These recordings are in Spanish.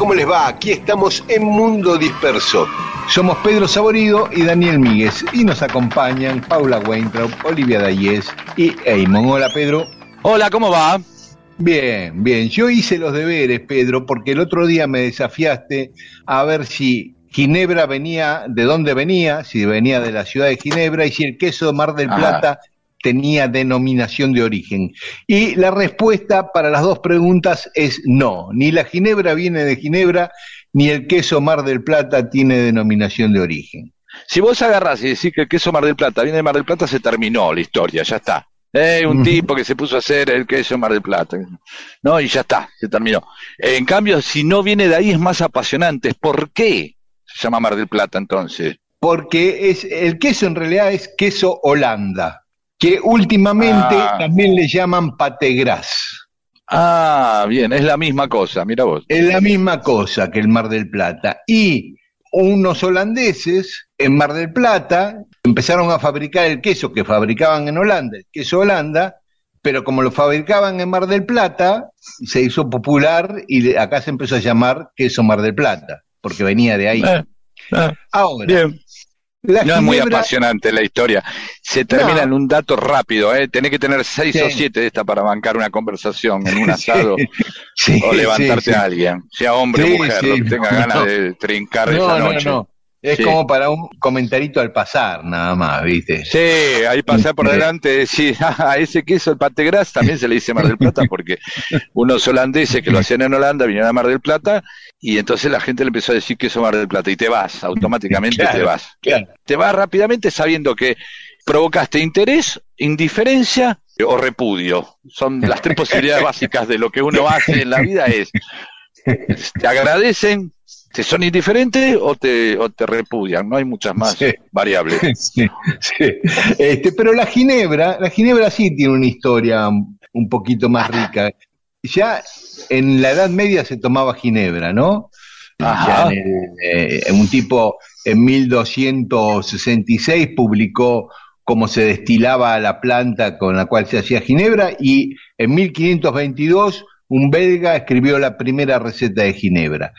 ¿Cómo les va? Aquí estamos en Mundo Disperso. Somos Pedro Saborido y Daniel Míguez y nos acompañan Paula Weintraub, Olivia Dayes y Eamon. Hola, Pedro. Hola, ¿cómo va? Bien, bien. Yo hice los deberes, Pedro, porque el otro día me desafiaste a ver si Ginebra venía, de dónde venía, si venía de la ciudad de Ginebra y si el queso de Mar del Ajá. Tenía denominación de origen. Y la respuesta para las dos preguntas es no. Ni la Ginebra viene de Ginebra, ni el queso Mar del Plata tiene denominación de origen. Si vos agarrás y decís que el queso Mar del Plata viene de Mar del Plata, se terminó la historia, ya está. Eh, un tipo que se puso a hacer el queso Mar del Plata. No, y ya está, se terminó. En cambio, si no viene de ahí es más apasionante. ¿Por qué se llama Mar del Plata entonces? Porque es, el queso en realidad es queso Holanda, que últimamente Ah. también le llaman pategras. Ah, bien, es la misma cosa, mira vos. Es la misma cosa que el Mar del Plata. Y unos holandeses en Mar del Plata empezaron a fabricar el queso que fabricaban en Holanda, el queso Holanda, pero como lo fabricaban en Mar del Plata, se hizo popular y acá se empezó a llamar queso Mar del Plata, porque venía de ahí. Eh, eh, Ahora, bien. La No es muy apasionante la historia. Se termina No. en un dato rápido, ¿eh? Tenés que tener seis Sí. o siete de esta para bancar una conversación en un asado Sí, o levantarte a alguien, sea hombre o mujer, lo que tenga no, ganas no. de trincar esa no, noche. no. Es Sí. como para un comentarito al pasar, nada más, ¿viste? Sí, ahí pasar por Sí. delante "Ah, a ese queso, el pategras, también se le dice Mar del Plata, porque unos holandeses que lo hacían en Holanda vinieron a Mar del Plata y entonces la gente le empezó a decir queso Mar del Plata y te vas, automáticamente te vas. claro. te vas rápidamente sabiendo que provocaste interés, indiferencia o repudio. Son las tres posibilidades básicas de lo que uno hace en la vida es te agradecen, te son indiferentes o te, o te repudian. No hay muchas más Sí. variables. Sí, sí. Este, pero la Ginebra, la Ginebra sí tiene una historia un poquito más rica. Ya en la Edad Media se tomaba Ginebra, ¿no? Ajá. En eh, un tipo en 1266 publicó cómo se destilaba la planta con la cual se hacía Ginebra y en 1522 un belga escribió la primera receta de Ginebra.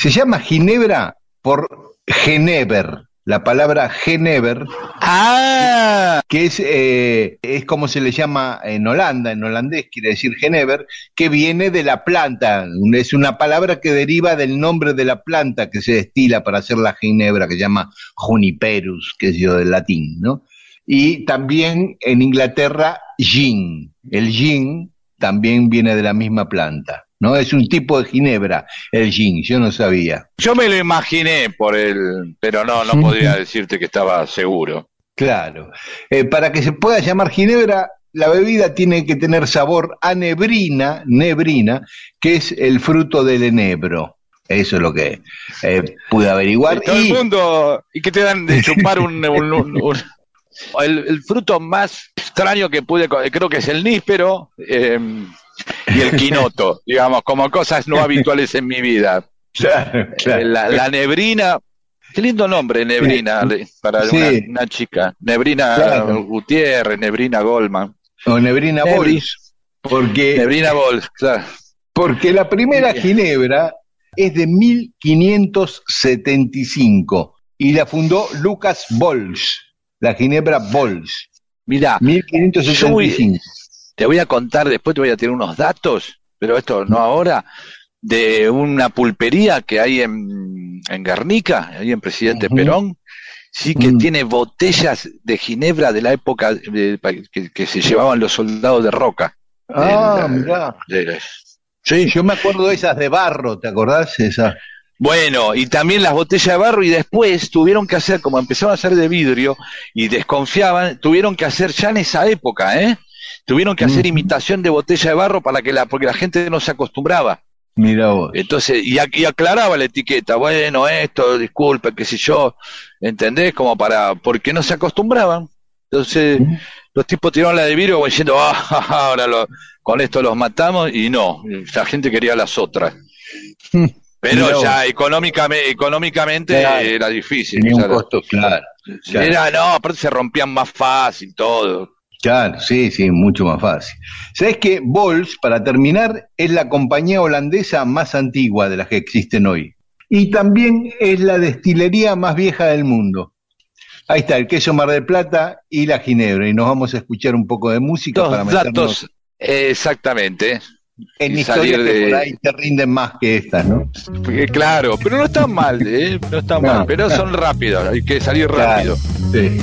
Se llama Ginebra por Genever, la palabra Genever, Ah, que es, eh, es como se le llama en Holanda, en holandés quiere decir Genever, que viene de la planta, es una palabra que deriva del nombre de la planta que se destila para hacer la ginebra, que se llama juniperus, que es yo del latín, ¿no? Y también en Inglaterra, gin. El gin también viene de la misma planta, ¿no? Es un tipo de ginebra, el gin, yo no sabía. yo me lo imaginé por el, pero no, no podría decirte que estaba seguro. Claro. Eh, para que se pueda llamar ginebra, la bebida tiene que tener sabor a nebrina, nebrina, que es el fruto del enebro. Eso es lo que eh, pude averiguar. Y todo Y- el mundo, ¿y qué te dan de chupar un, un- un- un- el, el fruto más extraño que pude, creo que es el níspero eh, y el quinoto, digamos, como cosas no habituales en mi vida. Claro, claro. La, la nebrina, qué lindo nombre, nebrina, para Sí. una, una chica. Nebrina Claro. Gutiérrez, nebrina Goldman. O nebrina Nebri. Porque, Nebrina Bols, claro. porque la primera ginebra es de 1575 y la fundó Lucas Bols, la ginebra Bols, Mira, 1575. Te voy a contar, después te voy a tener unos datos, pero esto no ahora, de una pulpería que hay en, en Guernica, ahí en Presidente. Perón, sí que Mm. tiene botellas de ginebra de la época de- que, que se llevaban los soldados de Roca. Ah, El- mirá. de- Sí, Yo me acuerdo de esas de barro, ¿te acordás? Esas. Bueno, y también las botellas de barro y después tuvieron que hacer, como empezaron a hacer de vidrio y desconfiaban, tuvieron que hacer ya en esa época, ¿eh? Tuvieron que hacer Ujú. imitación de botella de barro para que la, porque la gente no se acostumbraba. Mira vos. Entonces, y, y aclaraba la etiqueta, bueno, esto, disculpe, qué sé yo, ¿entendés? Como para, porque no se acostumbraban. Entonces, Ujú. los tipos tiraron la de vidrio como diciendo, ah, ahora lo- con esto los matamos, y no, la gente quería las otras. Pero Mirá ya económicamente, económicamente era difícil. Tenía un costo, claro. claro. Era, no, aparte se rompían más fácil todo. Claro, sí, sí, mucho más fácil. ¿Sabes que Bols, para terminar, es la compañía holandesa más antigua de las que existen hoy? Y también es la destilería más vieja del mundo. Ahí está, el queso Mar del Plata y la Ginebra. Y nos vamos a escuchar un poco de música para meternos datos, eh, exactamente. en historias que por ahí te rinden más que estas, ¿no? Porque, claro, pero no están mal, ¿eh? No están No. mal, pero son rápidos, hay que salir rápido. Sí.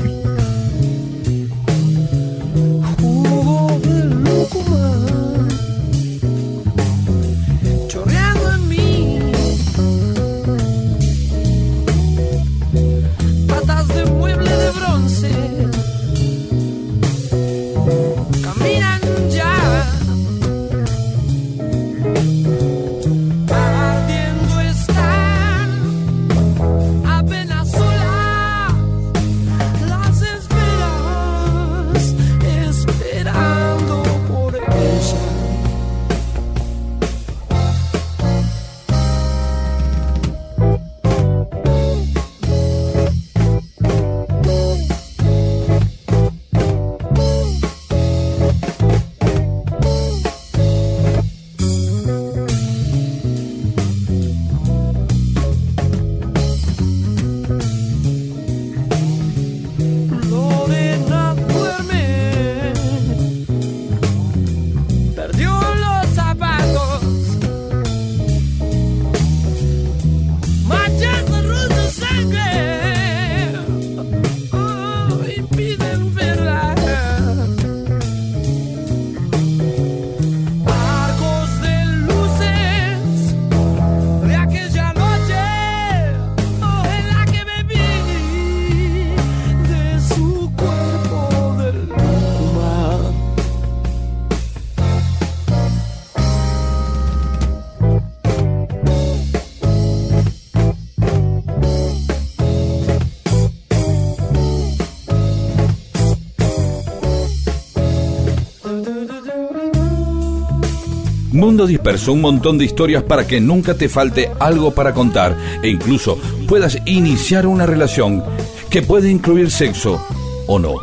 Mundo Disperso, un montón de historias para que nunca te falte algo para contar e incluso puedas iniciar una relación que puede incluir sexo o no.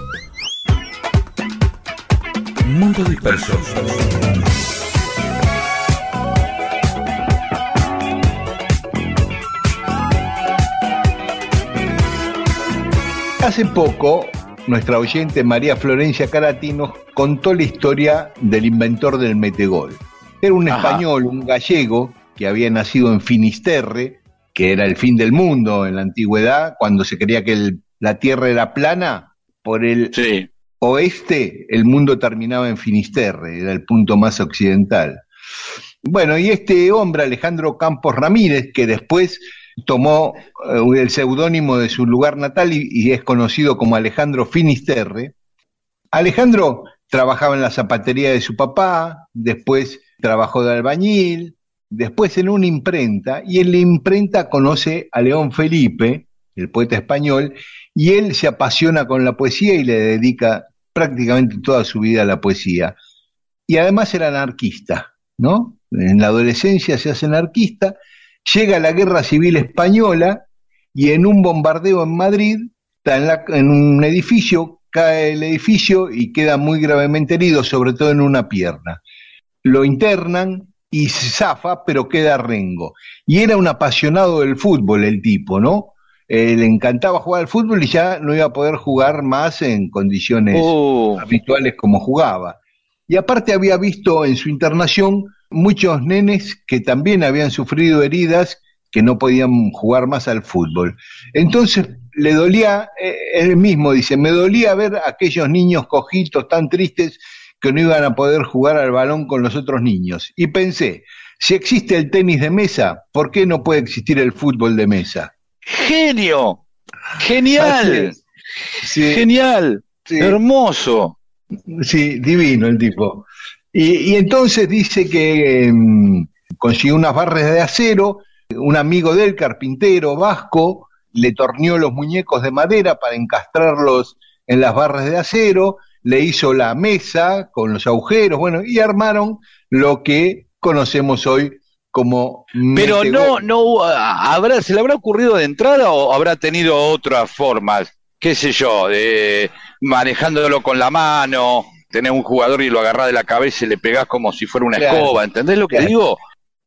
Mundo Disperso. Hace poco, nuestra oyente María Florencia Carati nos contó la historia del inventor del metegol. Era un Ajá. español, un gallego, que había nacido en Finisterre, que era el fin del mundo en la antigüedad, cuando se creía que el- la tierra era plana, por el Sí, oeste el mundo terminaba en Finisterre, era el punto más occidental. Bueno, y este hombre, Alejandro Campos Ramírez, que después tomó eh, el seudónimo de su lugar natal y, y es conocido como Alejandro Finisterre, Alejandro trabajaba en la zapatería de su papá, después trabajó de albañil, después en una imprenta, y en la imprenta conoce a León Felipe, el poeta español, y él se apasiona con la poesía y le dedica prácticamente toda su vida a la poesía. Y además era anarquista, ¿no? En la adolescencia se hace anarquista, llega la guerra civil española y en un bombardeo en Madrid, está en, en un edificio, cae el edificio y queda muy gravemente herido, sobre todo en una pierna. lo internan y se zafa, pero queda rengo. Y era un apasionado del fútbol el tipo, ¿no? Eh, le encantaba jugar al fútbol y ya no iba a poder jugar más en condiciones Uh, habituales como jugaba. Y aparte había visto en su internación muchos nenes que también habían sufrido heridas que no podían jugar más al fútbol. Entonces le dolía, eh, él mismo dice, me dolía ver a aquellos niños cojitos tan tristes que no iban a poder jugar al balón con los otros niños. Y pensé, si existe el tenis de mesa, ¿por qué no puede existir el fútbol de mesa? genio, genial. Sí, genial, sí. hermoso. Sí, divino el tipo. Y, y entonces dice que mm, consiguió unas barras de acero, un amigo del carpintero vasco le torneó los muñecos de madera para encastrarlos en las barras de acero, le hizo la mesa con los agujeros, bueno, y armaron lo que conocemos hoy como Pero no, no habrá, ¿se le habrá ocurrido de entrada o habrá tenido otras formas? ¿Qué sé yo? De, manejándolo con la mano, tener un jugador y lo agarrás de la cabeza y le pegás como si fuera una Claro. escoba, ¿entendés lo que Claro. digo?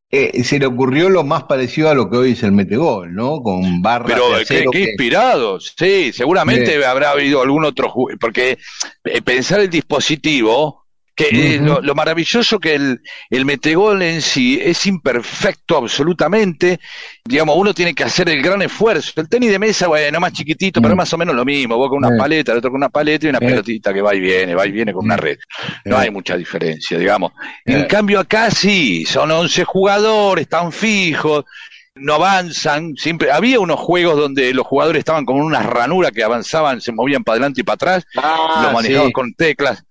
Eh, se le ocurrió lo más parecido a lo que hoy es el metegol, ¿no? Con barras Pero de qué, acero. qué que- inspirados, sí, seguramente Sí. habrá habido algún otro porque eh, pensar el dispositivo, que eh, lo, lo maravilloso que el, el metegol en sí es imperfecto absolutamente, digamos, uno tiene que hacer el gran esfuerzo. El tenis de mesa, bueno, más chiquitito, pero Mm. más o menos lo mismo, vos con una Sí. paleta, el otro con una paleta y una Sí. pelotita que va y viene, va y viene con una Mm. red. No hay mucha diferencia, digamos. En cambio acá sí, son 11 jugadores, están fijos, no avanzan, siempre había unos juegos donde los jugadores estaban con unas ranuras que avanzaban, se movían para adelante y para atrás, Ah, lo manejaban sí. con teclas.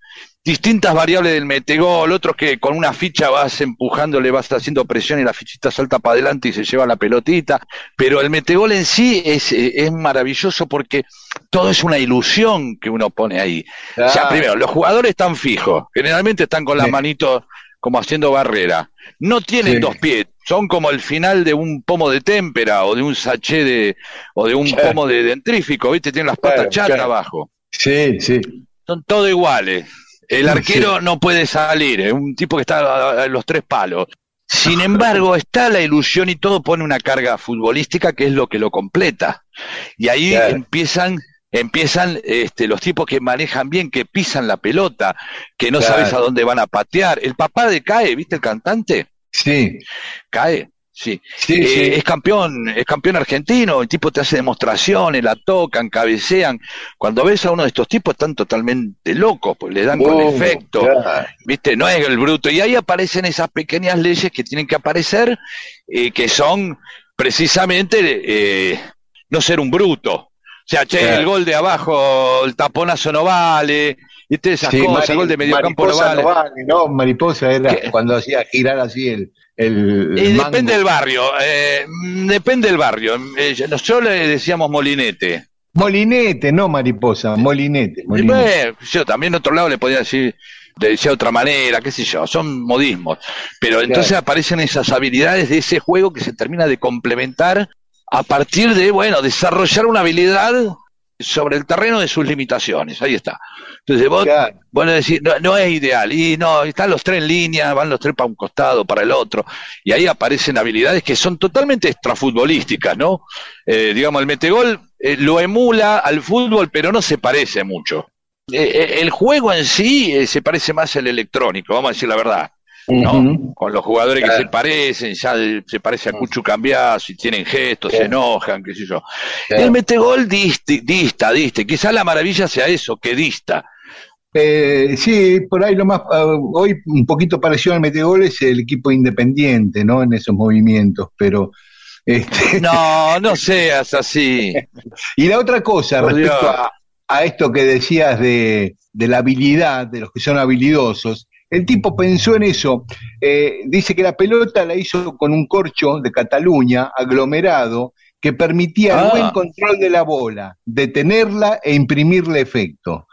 Distintas variables del metegol, otros que con una ficha vas empujando, le vas haciendo presión y la fichita salta para adelante y se lleva la pelotita. Pero el metegol en sí es, eh, es maravilloso porque todo es una ilusión que uno pone ahí. O sea, Claro. primero, los jugadores están fijos, generalmente están con las Sí. manitos como haciendo barrera. No tienen Sí. dos pies, son como el final de un pomo de témpera o de un sachet de, o de un Claro. pomo de dentrífico, ¿viste? Tienen las patas Claro, chatas claro. abajo. Sí, sí. Son todos iguales. El Sí. arquero no puede salir, es un tipo que está a, a los tres palos. Sin embargo, está la ilusión y todo pone una carga futbolística que es lo que lo completa. Y ahí Claro. empiezan empiezan este, los tipos que manejan bien, que pisan la pelota, que no Claro. sabes a dónde van a patear. El papá de Cae, ¿viste el cantante? Sí, Cae, sí. sí, Eh, sí. Es campeón, es campeón argentino, el tipo te hace demostraciones, la tocan, cabecean. Cuando ves a uno de estos tipos están totalmente locos, pues le dan con Oh, efecto. ¿viste? No es el bruto. Y ahí aparecen esas pequeñas leyes que tienen que aparecer, eh, que son precisamente eh, no ser un bruto. O sea, che, el gol de abajo, el taponazo no vale, ¿viste? Esas cosas, el gol de mediocampo no vale. no vale, no, mariposa era ¿Qué? cuando hacía girar así el, el Eh, depende del barrio, eh, depende del barrio. Eh, nosotros le decíamos molinete. Molinete, no mariposa, molinete. Y molinete. bueno, yo también en otro lado le podía decir, le decía de otra manera, qué sé yo, son modismos. Pero entonces Claro. aparecen esas habilidades de ese juego que se termina de complementar a partir de, bueno, desarrollar una habilidad sobre el terreno de sus limitaciones. Ahí está. Entonces vos, Claro. bueno, decir, no, no es ideal. Y no, están los tres en línea, van los tres para un costado, para el otro. Y ahí aparecen habilidades que son totalmente extrafutbolísticas, ¿no? Eh, digamos, el metegol eh, lo emula al fútbol, pero no se parece mucho. Eh, eh, el juego en sí eh, se parece más al electrónico, vamos a decir la verdad. ¿no? Con los jugadores que se parecen, ya se parece a Cuchu Cambiazo, y tienen gestos, se enojan, qué sé yo. Claro. El metegol dista, dista, dista. Quizás la maravilla sea eso, que dista. Eh, sí, por ahí lo más, ah, hoy un poquito parecido al Metegol es el equipo independiente, ¿no? En esos movimientos, pero este, No, no seas así. Y la otra cosa, Por respecto a, a esto que decías de, de la habilidad, de los que son habilidosos, el tipo pensó en eso. Eh, dice que la pelota la hizo con un corcho de Cataluña, aglomerado, que permitía el Ah. buen control de la bola, detenerla e imprimirle efecto.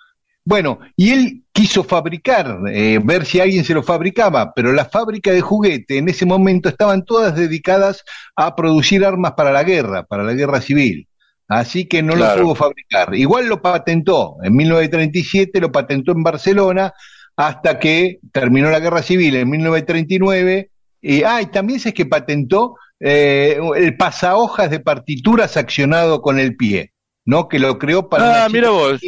Bueno, y él quiso fabricar, eh, ver si alguien se lo fabricaba, pero las fábricas de juguete en ese momento estaban todas dedicadas a producir armas para la guerra, para la guerra civil. Así que no Claro. lo pudo fabricar. Igual lo patentó. En 1937 lo patentó en Barcelona hasta que terminó la guerra civil en 1939. Y, ah, y también es que patentó eh, el pasahojas de partituras accionado con el pie, ¿no? Que lo creó para. Ah, una mira vos.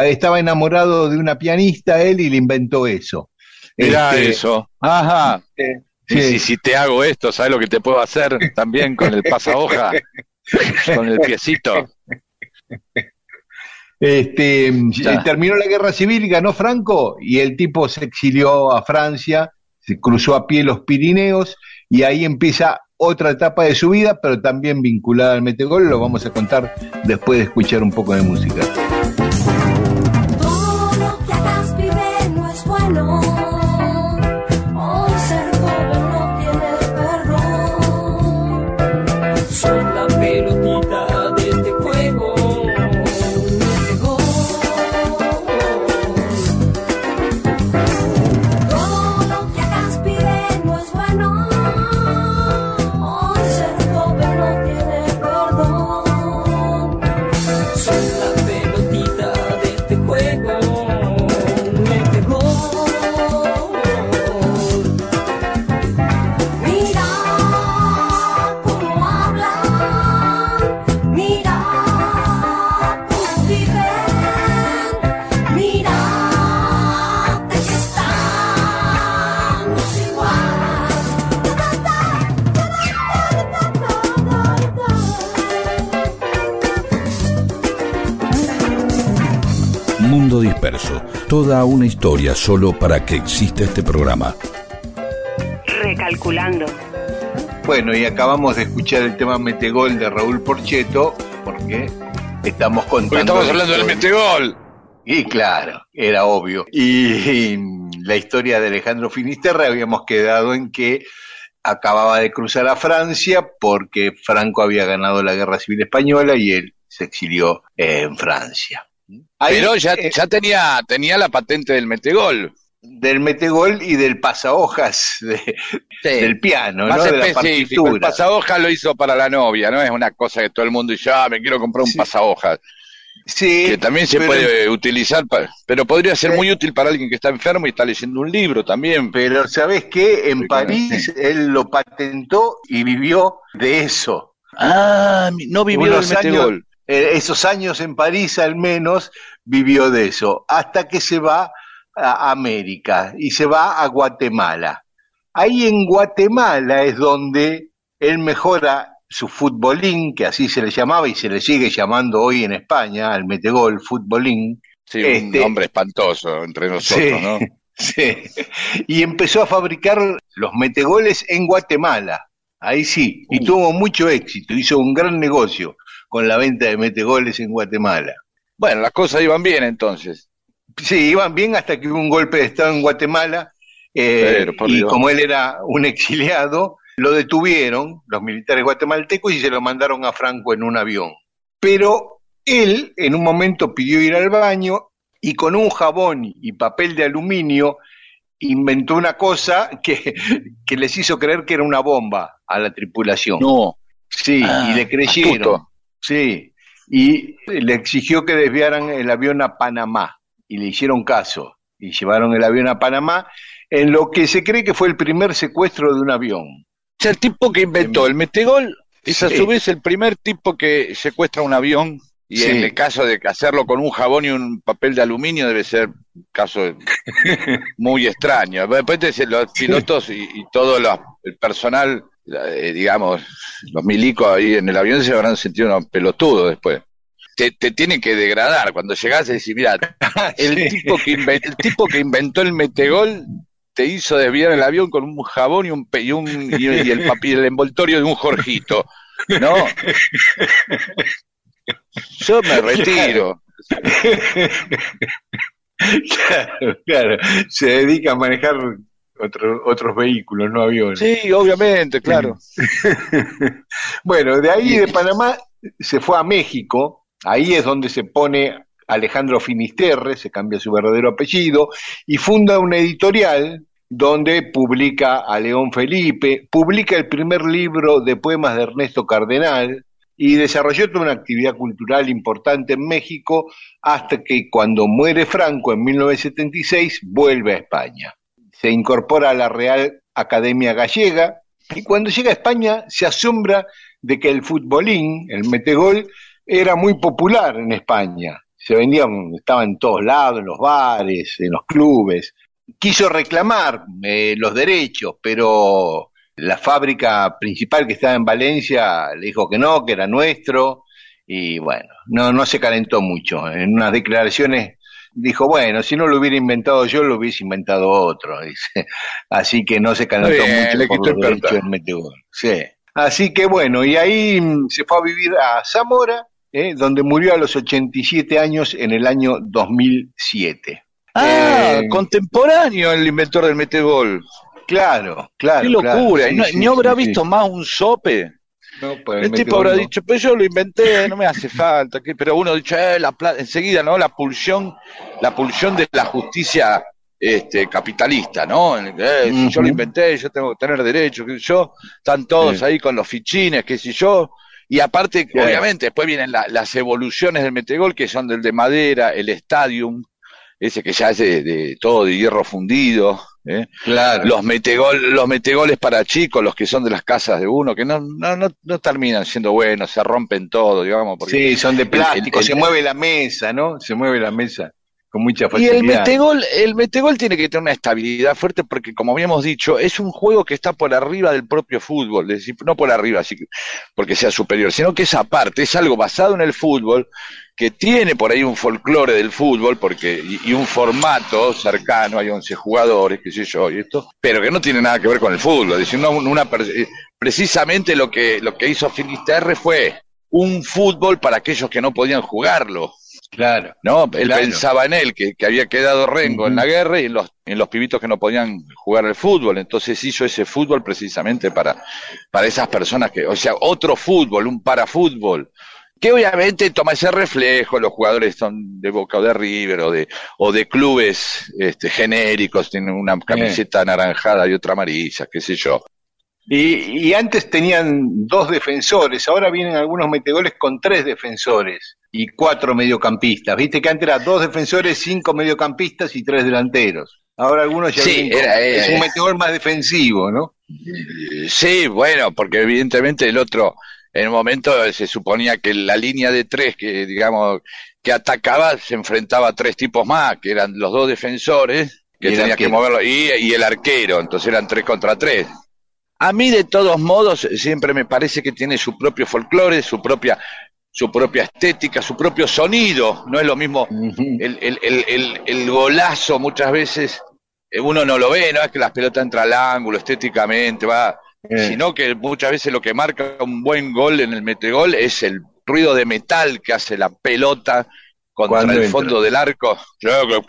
Ah, Estaba enamorado de una pianista él y le inventó eso. Mirá Este, eso. Ajá. eh, sí. si, si te hago esto, ¿sabes lo que te puedo hacer también con el pasahoja? con el piecito. Este, Ya. terminó la guerra civil, ganó Franco y el tipo se exilió a Francia, se cruzó a pie los Pirineos y ahí empieza otra etapa de su vida, pero también vinculada al metegol. Lo vamos a contar después de escuchar un poco de música. No Toda una historia solo para que exista este programa. Recalculando. Bueno, y acabamos de escuchar el tema Metegol de Raúl Porcheto, porque estamos contando. Porque estamos la hablando del metegol. Y claro, era obvio. Y, y la historia de Alejandro Finisterre habíamos quedado en que acababa de cruzar a Francia porque Franco había ganado la guerra civil española y él se exilió en Francia. Ahí, Pero ya, eh, ya tenía, tenía la patente del metegol. del metegol y del pasahojas de- Sí. del piano, Más ¿no? de la específico. El partitura. pasahoja lo hizo para la novia, no es una cosa que todo el mundo dice, ah, me quiero comprar un Sí. pasahojas. Sí, Que también se pero- puede utilizar, pa- pero podría ser muy útil para alguien que está enfermo y está leyendo un libro también. Pero ¿sabes qué? En París él lo patentó y vivió de eso. Ah, no vivió del metegol. Eh, esos años en París al menos vivió de eso, hasta que se va a América y se va a Guatemala. Ahí en Guatemala es donde él mejora su futbolín, que así se le llamaba y se le sigue llamando hoy en España, al metegol, futbolín. Sí, Este- un hombre espantoso entre nosotros, Sí. ¿no? Sí. Y empezó a fabricar los metegoles en Guatemala. Ahí sí, y Uh. tuvo mucho éxito, hizo un gran negocio con la venta de metegoles en Guatemala. Bueno, las cosas iban bien entonces. Sí, iban bien hasta que hubo un golpe de Estado en Guatemala eh, Pero, y como él era un exiliado, lo detuvieron los militares guatemaltecos y se lo mandaron a Franco en un avión. Pero él en un momento pidió ir al baño y con un jabón y papel de aluminio inventó una cosa que, que les hizo creer que era una bomba a la tripulación. No. Sí, Ah, y le creyeron. astuto. Sí, y le exigió que desviaran el avión a Panamá y le hicieron caso y llevaron el avión a Panamá en lo que se cree que fue el primer secuestro de un avión. O sea, el tipo que inventó el metegol es a Sí. su vez el primer tipo que secuestra un avión y Sí. en el caso de hacerlo con un jabón y un papel de aluminio debe ser un caso muy extraño. Después los pilotos y, y todo lo- el personal, digamos, los milicos ahí en el avión se habrán sentido unos pelotudos después. Te, te tienen que degradar cuando llegás y decís, mira, el, Sí. tipo que inven- el tipo que inventó el metegol te hizo desviar el avión con un jabón y un, y, un, y, y el papel, el envoltorio de un Jorgito. ¿No? Yo me retiro. claro, claro, se dedica a manejar otro- otros vehículos, no aviones. Sí, obviamente, claro. Bueno, de ahí de Panamá se fue a México, ahí es donde se pone Alejandro Finisterre, se cambia su verdadero apellido, y funda una editorial donde publica a León Felipe, publica el primer libro de poemas de Ernesto Cardenal, y desarrolló toda una actividad cultural importante en México hasta que cuando muere Franco en 1976 vuelve a España. Se incorpora a la Real Academia Gallega y cuando llega a España se asombra de que el futbolín, el metegol, era muy popular en España. Se vendían, estaba en todos lados, en los bares, en los clubes. Quiso reclamar eh, los derechos, pero la fábrica principal que estaba en Valencia le dijo que no, que era nuestro, y bueno, no, no se calentó mucho. En unas declaraciones dijo, bueno, si no lo hubiera inventado yo, lo hubiese inventado otro, dice. Así que no se calentó bien, mucho le por los el derechos del metegol. Sí. Así que bueno, y ahí mm, se fue a vivir a Zamora, eh, donde murió a los 87 años en el año 2007. Ah, Eh, contemporáneo el inventor del metegol. Claro, claro. Qué locura. claro. ¿Y no, Sí, ni sí, habrá visto más un sope? No, pues el tipo habrá dicho, pero yo lo inventé, no me hace falta. ¿qué? Pero uno ha dicho, eh, la enseguida, ¿no? La pulsión, la pulsión de la justicia este, capitalista, ¿no? Eh, si yo lo inventé, yo tengo que tener derecho, sé yo. Están todos Sí. ahí con los fichines, qué sé yo. Y aparte, Sí. obviamente, después vienen la- las evoluciones del metegol, que son del de madera, el stadium, ese que ya es de, de todo de hierro fundido, ¿eh? Claro. los metegol, los metegoles para chicos, los que son de las casas de uno, que no, no, no, no terminan siendo buenos, se rompen todo, digamos, porque Sí, son de plástico, el- se mueve la mesa, ¿no? Se mueve la mesa con mucha Y el metegol, el metegol tiene que tener una estabilidad fuerte porque, como habíamos dicho, es un juego que está por arriba del propio fútbol, es decir, no por arriba, así que- porque sea superior, sino que es aparte, es algo basado en el fútbol, que tiene por ahí un folclore del fútbol, porque, y, y un formato cercano, hay 11 jugadores, qué sé yo, y esto, pero que no tiene nada que ver con el fútbol, es decir, una, eh, precisamente lo que, lo que hizo Finisterre fue un fútbol para aquellos que no podían jugarlo. Claro. ¿no? Él Claro. pensaba en él, que, que había quedado Rengo en la guerra y en los, en los pibitos que no podían jugar al fútbol. Entonces hizo ese fútbol precisamente para, para esas personas que, o sea, otro fútbol, un parafútbol. Que obviamente toma ese reflejo, los jugadores son de Boca o de River o de, o de clubes este, genéricos, tienen una camiseta anaranjada y otra amarilla, qué sé yo. Y, y antes tenían dos defensores, ahora vienen algunos metegoles con tres defensores y cuatro mediocampistas. Viste que antes era dos defensores, cinco mediocampistas y tres delanteros. Ahora algunos ya Sí, vienen era- era- es un metegol más defensivo, ¿no? Sí, bueno, porque evidentemente el otro, en un momento se suponía que la línea de tres, que digamos, que atacaba, se enfrentaba a tres tipos más, que eran los dos defensores, que Y el tenía que moverlo, y, y el arquero, entonces eran tres contra tres. A mí, de todos modos, siempre me parece que tiene su propio folclore, su propia, su propia estética, su propio sonido. No es lo mismo el, el, el, el, el golazo muchas veces eh, uno no lo ve, no es que las pelotas entran al ángulo estéticamente, va, Eh. sino que muchas veces lo que marca un buen gol en el metegol es el ruido de metal que hace la pelota contra el entra. fondo del arco. Claro.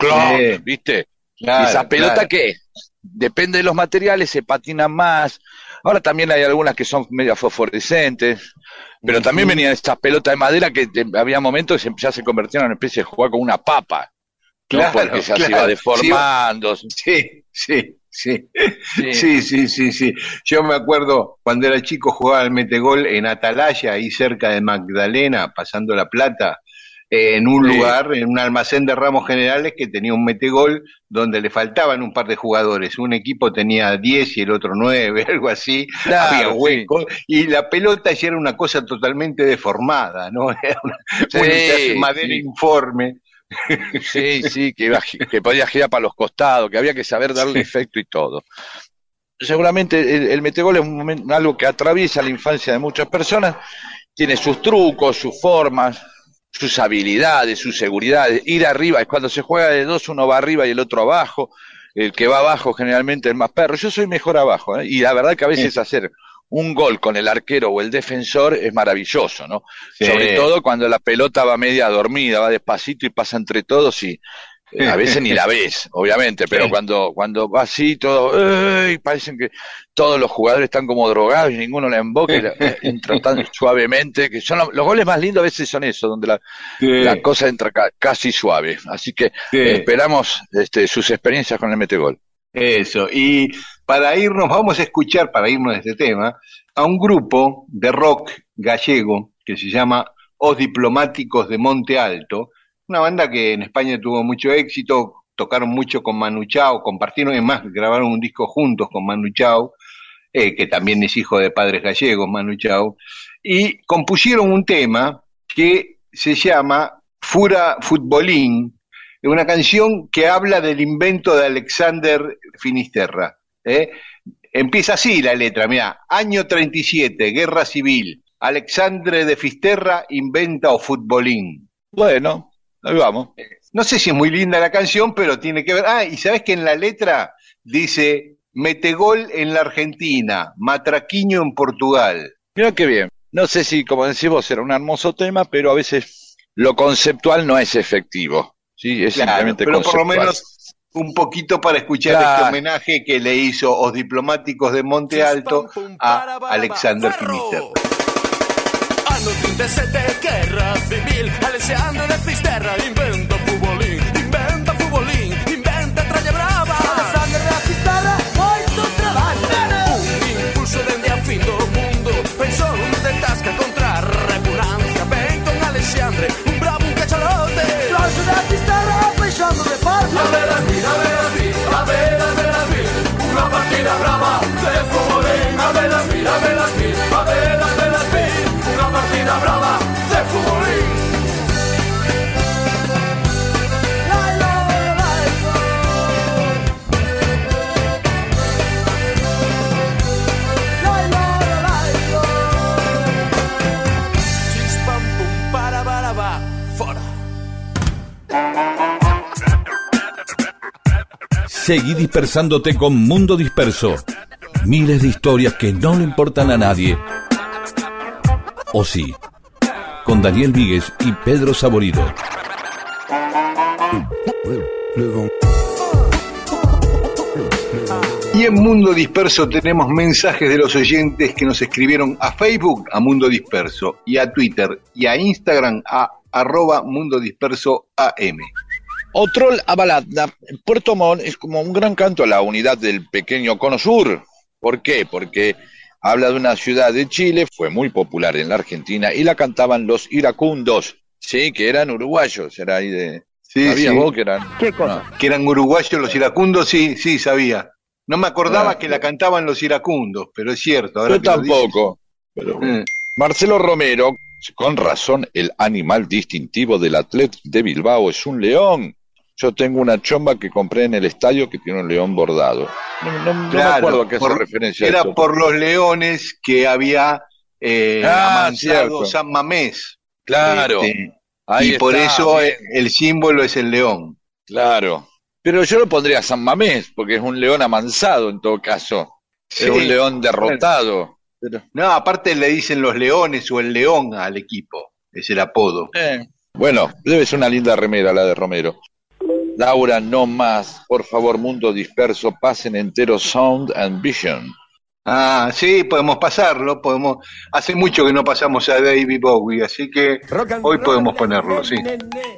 ¿viste? Claro, y esa pelota claro. que depende de los materiales, se patina más. Ahora también hay algunas que son medio fosforescentes, pero también venían estas pelotas de madera que te- había momentos que se- ya se convertían en una especie de jugar con una papa. ¿no? Claro, Porque ya se iba deformando. Sí, sí, sí. Sí. Sí, sí, sí, sí. Yo me acuerdo cuando era chico jugaba al metegol en Atalaya, ahí cerca de Magdalena, pasando la plata, eh, en un Sí. lugar, en un almacén de ramos generales que tenía un metegol donde le faltaban un par de jugadores. Un equipo tenía 10 y el otro 9, algo así. Claro, Había sí. huecos. Y la pelota ya era una cosa totalmente deformada, ¿no? Era una, Sí, madera sí. informe. Sí, sí, que, iba, gi- que podía girar para los costados, que había que saber darle efecto y todo. Seguramente el, el metegol es un momento- algo que atraviesa la infancia de muchas personas, tiene sus trucos, sus formas, sus habilidades, sus seguridades. Ir arriba, es cuando se juega de dos, uno va arriba y el otro abajo. El que va abajo generalmente es más perro. Yo soy mejor abajo, ¿eh? y la verdad que a veces hacer un gol con el arquero o el defensor es maravilloso, ¿no? Sí. Sobre todo cuando la pelota va media dormida, va despacito y pasa entre todos y a veces ni la ves, obviamente, pero Sí. cuando, cuando va así todo, parecen que todos los jugadores están como drogados y ninguno la emboca y la- eh, entra tan suavemente, que son los, los goles más lindos a veces son esos, donde la, la cosa entra ca- casi suave. Así que Sí. eh, esperamos este, sus experiencias con el metegol. Eso, y para irnos, vamos a escuchar, para irnos de este tema, a un grupo de rock gallego que se llama Os Diplomáticos de Monte Alto, una banda que en España tuvo mucho éxito, tocaron mucho con Manu Chao, compartieron, y más, grabaron un disco juntos con Manu Chao, eh, que también es hijo de padres gallegos, Manu Chao, y compusieron un tema que se llama Fura Futbolín, una canción que habla del invento de Alexander Finisterra. ¿eh? Empieza así la letra, mira, año 37, guerra civil, Alexandre de Fisterra inventa o futbolín. Bueno, ahí vamos. No sé si es muy linda la canción, pero tiene que ver. Ah, y sabes que en la letra dice metegol en la Argentina, matraquiño en Portugal. Mira qué bien. No sé si, como decís vos, era un hermoso tema, pero a veces lo conceptual no es efectivo. Sí, es Claro, simplemente pero por lo conceptual. menos un poquito para escuchar Claro. este homenaje que le hizo los diplomáticos de Monte Alto a Alexander Finisterra. Anno 37, guerra civil Alessandro de Fisterra inventa futbolín Seguí dispersándote con Mundo Disperso. Miles de historias que no le importan a nadie. O sí, con Daniel Víguez y Pedro Saborido. Y en Mundo Disperso tenemos mensajes de los oyentes que nos escribieron a Facebook, a Mundo Disperso, y a Twitter, y a Instagram, a arroba Mundo Disperso AM. Otrol Abalanda, Puerto Montt es como un gran canto a la unidad del pequeño cono sur. ¿Por qué? Porque habla de una ciudad de Chile, fue muy popular en la Argentina y la cantaban los iracundos, sí, que eran uruguayos, era ahí de... Sí, ¿Sabías sí. vos que eran? ¿Qué cosa? Que eran uruguayos los iracundos, sí, sí, sabía. No me acordaba Ah. que la cantaban los iracundos, pero es cierto. Ahora Yo tampoco. Pero... Eh. Marcelo Romero, con razón, el animal distintivo del Athletic de Bilbao es un león. Yo tengo una chomba que compré en el estadio que tiene un león bordado. No, no- no me acuerdo a qué hace por- referencia Era eso. por los leones que había eh, Ah. San Mamés. Claro. Este, Ahí y por eso bien. el símbolo es el león. Claro. Pero yo lo pondría a San Mamés, porque es un león amansado en todo caso. Sí. Es un león derrotado. Pero, No, aparte le dicen los leones o el león al equipo. Es el apodo. eh, Bueno, debe ser una linda remera la de Romero. Laura, no más. Por favor, mundo disperso, pasen entero Sound and Vision. Ah, sí, podemos pasarlo. Podemos. Hace mucho que no pasamos a David Bowie, así que hoy podemos ponerlo, sí.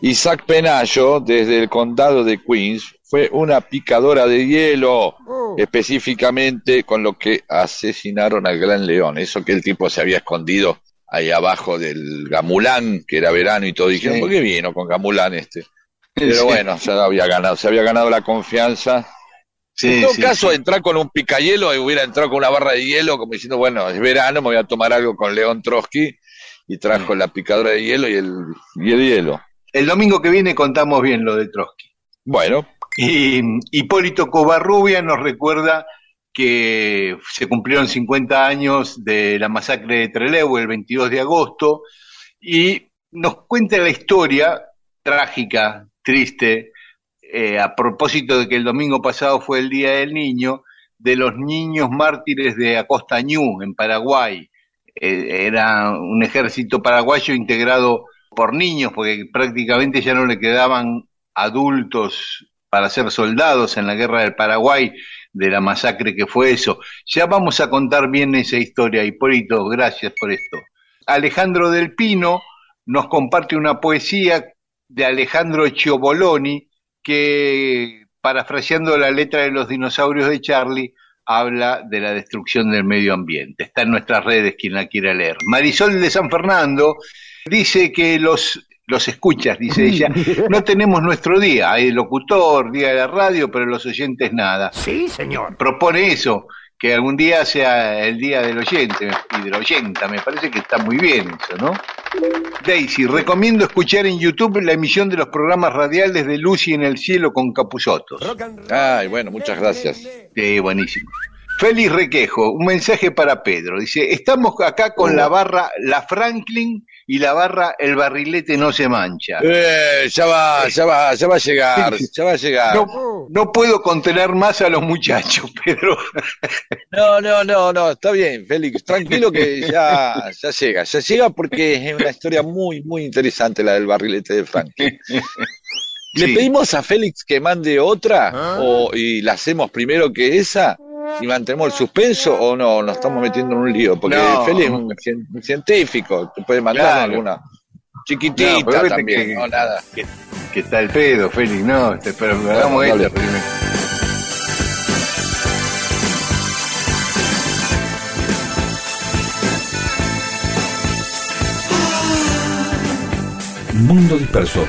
Isaac Penayo, desde el condado de Queens, fue una picadora de hielo, específicamente con lo que asesinaron al gran león. Eso que el tipo se había escondido ahí abajo del gamulán, que era verano y todo. Dijeron, Sí. ¿por qué vino con gamulán este? Pero bueno, se había ganado, se había ganado la confianza. Sí, en todo sí, caso, sí. entrar con un picahielo y hubiera entrado con una barra de hielo, como diciendo, bueno, es verano, me voy a tomar algo con León Trotsky, y trajo la picadora de hielo y el, y el hielo. El domingo que viene contamos bien lo de Trotsky. Bueno, Y Hipólito Covarrubia nos recuerda que se cumplieron 50 años de la masacre de Trelew el 22 de agosto y nos cuenta la historia trágica, triste, eh, a propósito de que el domingo pasado fue el Día del Niño, de los niños mártires de Acostañú, en Paraguay. Eh, era un ejército paraguayo integrado por niños, porque prácticamente ya no le quedaban adultos para ser soldados en la guerra del Paraguay, de la masacre que fue eso. Ya vamos a contar bien esa historia, Hipólito, gracias por esto. Alejandro del Pino nos comparte una poesía de Alejandro Chioboloni que, parafraseando la letra de los dinosaurios de Charlie, habla de la destrucción del medio ambiente. Está en nuestras redes quien la quiera leer. Marisol de San Fernando dice que los, los escuchas, dice ella, no tenemos nuestro día. Hay locutor, día de la radio, pero los oyentes nada. Sí, señor. Propone eso, que algún día sea el día del oyente y de la oyenta. Me parece que está muy bien eso, ¿no? Daisy, recomiendo escuchar en YouTube la emisión de los programas radiales de Lucy en el cielo con Capuzotos. Ay, bueno, muchas gracias. Sí, buenísimo. Félix Requejo, un mensaje para Pedro. Dice, estamos acá con la barra La Franklin y la barra El Barrilete no se mancha. Eh, ya va, ya va, ya va a llegar, ya va a llegar. No, no puedo contener más a los muchachos, Pedro. No, no, no, no, está bien, Félix, tranquilo que ya, ya llega, ya llega porque es una historia muy, muy interesante la del barrilete de Franklin. ¿Le Sí. pedimos a Félix que mande otra o, y la hacemos primero que esa y mantenemos el suspenso o no? Nos estamos metiendo en un lío porque No. Félix es un, cien- un científico, te puede mandar Claro. alguna No, chiquitita vete también, que- no nada. que, que está el pedo, Félix, no, este, pero hagamos esto primero. Mundo Disperso.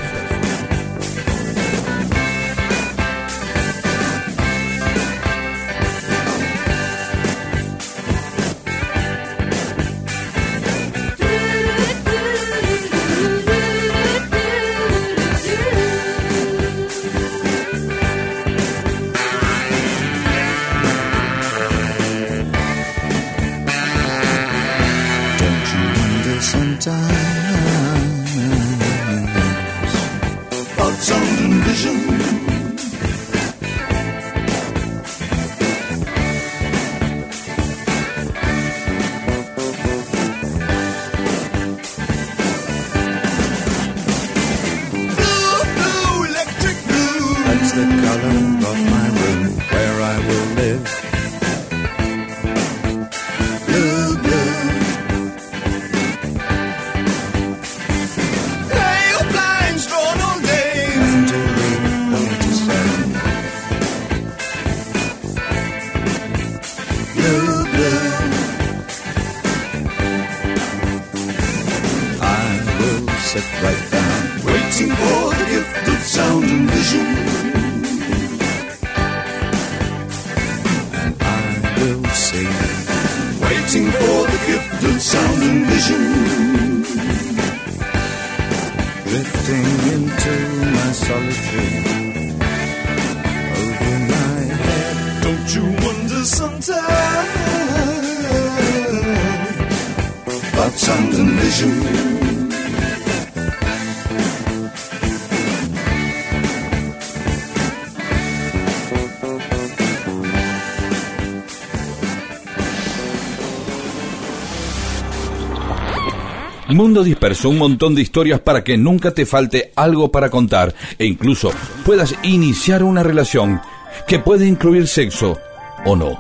Mundo Disperso, un montón de historias para que nunca te falte algo para contar e incluso puedas iniciar una relación que puede incluir sexo o no.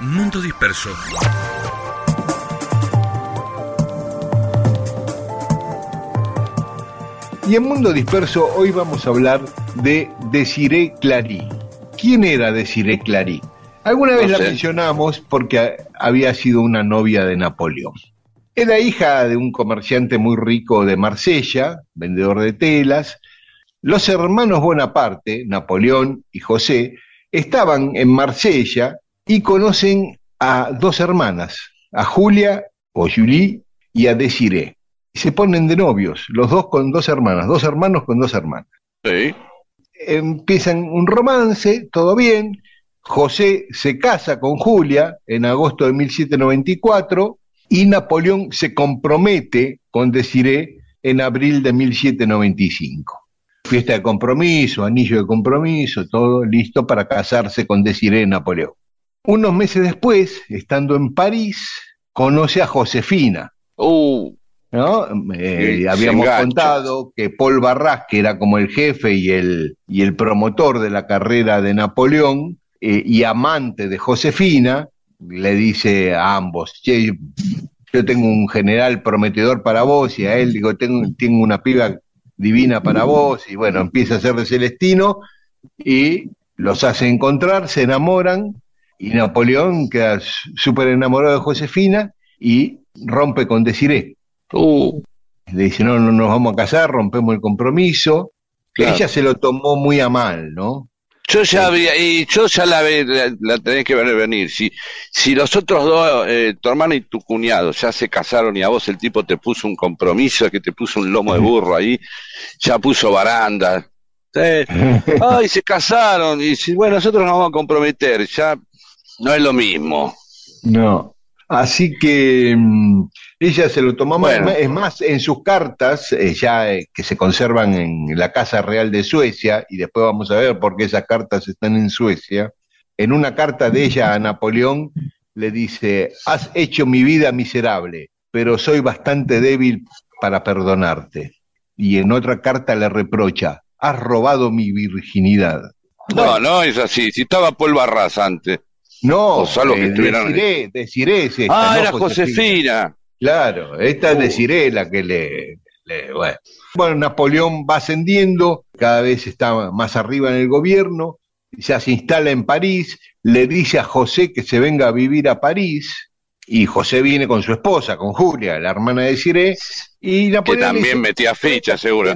Mundo Disperso. Y en Mundo Disperso hoy vamos a hablar de Desiree Clary. ¿Quién era Desiree Clary? Alguna vez No la mencionamos porque había sido una novia de Napoleón. Era hija de un comerciante muy rico de Marsella, vendedor de telas. Los hermanos Bonaparte, Napoleón y José, estaban en Marsella y conocen a dos hermanas, a Julia o Julie y a Desiree. Y se ponen de novios, los dos con dos hermanas, dos hermanos con dos hermanas. Sí. Empiezan un romance, todo bien. José se casa con Julia en agosto de 1794 y Napoleón se compromete con Desiree en abril de 1795. Fiesta de compromiso, anillo de compromiso, todo listo para casarse con Desiree Napoleón. Unos meses después, estando en París, conoce a Josefina, Uh, ¿no? Eh, habíamos contado que Paul Barras, que era como el jefe y el, y el promotor de la carrera de Napoleón eh, y amante de Josefina, le dice a ambos, che, yo tengo un general prometedor para vos y a él digo, tengo, tengo una piba divina para vos y bueno, empieza a ser de Celestino y los hace encontrar, se enamoran Y Napoleón queda súper enamorado de Josefina y rompe con Desiré. Uh, Le dice, no, no nos vamos a casar, rompemos el compromiso. Claro. Ella se lo tomó muy a mal, ¿no? Yo ya había, y yo ya la, ve- la, la tenés que ver venir. Si, si los otros dos, eh, tu hermana y tu cuñado, ya se casaron y a vos el tipo te puso un compromiso, que te puso un lomo de burro ahí, ya puso baranda. Eh, ay, se casaron, y si, bueno, nosotros nos vamos a comprometer, ya no es lo mismo. No. Así que mm, ella se lo tomó. Bueno. Es más, en sus cartas, eh, ya eh, que se conservan en la Casa Real de Suecia, y después vamos a ver por qué esas cartas están en Suecia, en una carta de ella a Napoleón le dice, has hecho mi vida miserable, pero soy bastante débil para perdonarte. Y en otra carta le reprocha, has robado mi virginidad. No, no es así. Si estaba Paul Barras antes. No, O salvo que eh, es esta, Ah, no era Josefina. Claro, esta es de Ciré la que le, le- bueno. Bueno, Napoleón va ascendiendo, cada vez está más arriba en el gobierno, ya se instala en París, le dice a José que se venga a vivir a París, y José viene con su esposa, con Julia, la hermana de Ciré, y Que Napoleón le también dice, metía ficha, seguro.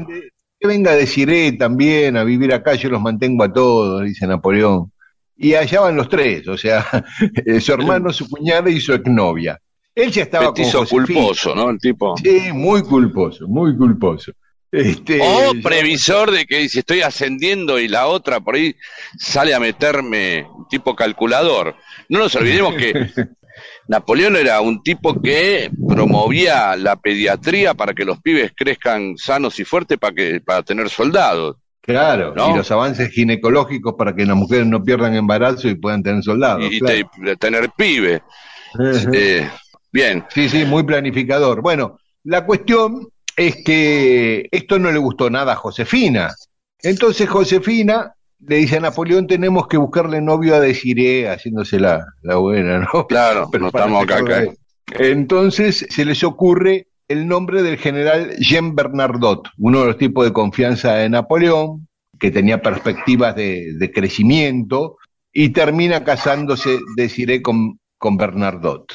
que venga de Ciré también a vivir acá, yo los mantengo a todos, dice Napoleón. Y allá van los tres, o sea, su hermano, su cuñada y su exnovia. Él ya estaba Petizo con culposo, ¿no? El tipo. Sí, muy culposo, muy culposo. Este, O previsor de que si estoy ascendiendo y la otra por ahí sale a meterme tipo calculador. No nos olvidemos que Napoleón era un tipo que promovía la pediatría para que los pibes crezcan sanos y fuertes para que para tener soldados. Claro, ¿no? y los avances ginecológicos para que las mujeres no pierdan embarazo y puedan tener soldados. y, claro. tener pibes. Eh, bien, Sí, sí, muy planificador. Bueno, la cuestión es que esto no le gustó nada a Josefina. Entonces Josefina le dice a Napoleón, tenemos que buscarle novio a Desiré, haciéndose la, la buena, ¿no? claro, Pero no estamos acá, acá. Entonces se les ocurre el nombre del general Jean Bernardot, uno de los tipos de confianza de Napoleón, que tenía perspectivas de, de crecimiento, y termina casándose Desiré con, con Bernardot.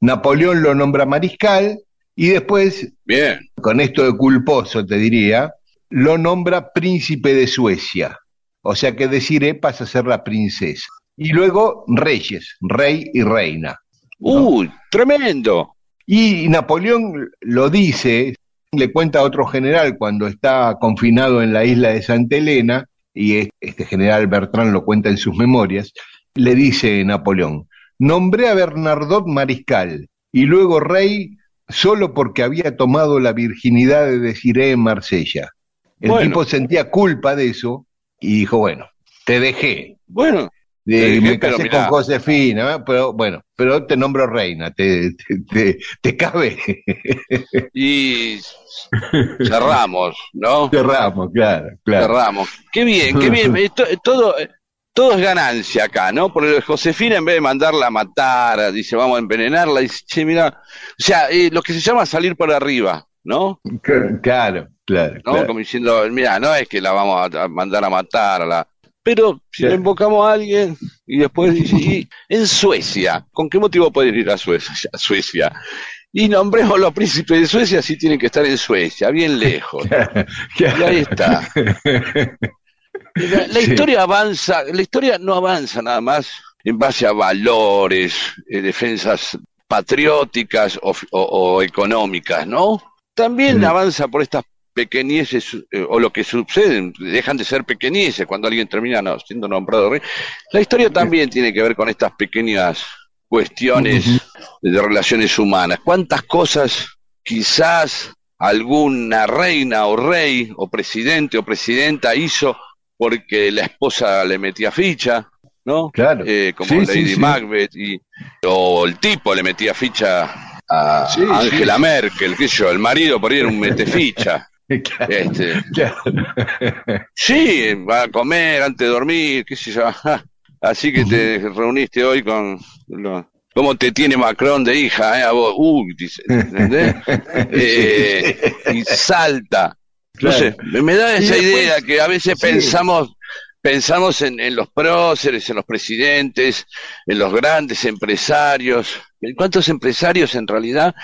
Napoleón lo nombra mariscal y después, Bien, con esto de culposo te diría, lo nombra príncipe de Suecia. O sea que Desiré pasa a ser la princesa. Y luego reyes, rey y reina. uy, tremendo. Y Napoleón lo dice, le cuenta a otro general cuando está confinado en la isla de Santa Elena, y es- este general Bertrand lo cuenta en sus memorias, le dice Napoleón, nombré a Bernardot mariscal y luego rey solo porque había tomado la virginidad de Desiré en Marsella. El Bueno. tipo sentía culpa de eso y dijo, bueno, te dejé. Bueno, De- Te dejé, me casé mirá. con Josefina, ¿eh? pero bueno, pero te nombro reina, te, te, te- te cabe. y cerramos, ¿no? Cerramos, claro, claro. Cerramos. Qué bien, qué bien. Esto- todo, todo es ganancia acá, ¿no? Porque Josefina, en vez de mandarla a matar, dice, vamos a envenenarla, dice, che, mira. O sea, eh, lo que se llama salir por arriba, ¿no? Claro, claro, ¿No? claro. Como diciendo, mira, no es que la vamos a, mandar a matar a la. Pero si Claro. le invocamos a alguien y después dice, y en Suecia, ¿con qué motivo pueden ir a Suecia? a Suecia? Y nombremos los príncipes de Suecia si tienen que estar en Suecia, bien lejos. Y ahí está. La, la Sí. historia avanza, la historia no avanza nada más en base a valores, eh, defensas patrióticas o, f- o- o económicas, ¿no? También Mm. avanza por estas pequeñeces eh, o lo que suceden, dejan de ser pequeñeces cuando alguien termina no, siendo nombrado rey. La historia también tiene que ver con estas pequeñas cuestiones de relaciones humanas. ¿Cuántas cosas quizás alguna reina o rey o presidente o presidenta hizo porque la esposa le metía ficha, ¿no? Claro. Eh, como Sí, Lady sí. Macbeth y o el tipo le metía ficha a Angela. Merkel, qué sé yo, el marido por ahí era un meteficha. Claro, Este, claro. sí, va a comer antes de dormir, qué sé yo. Así que te reuniste hoy con lo- ¿Cómo te tiene Macron de hija, eh? A vos, uy, dice, ¿entendés? Eh, y salta. No sé, me, da esa después- idea que a veces sí. pensamos pensamos en, en los próceres, en los presidentes, en los grandes empresarios. ¿Cuántos empresarios en realidad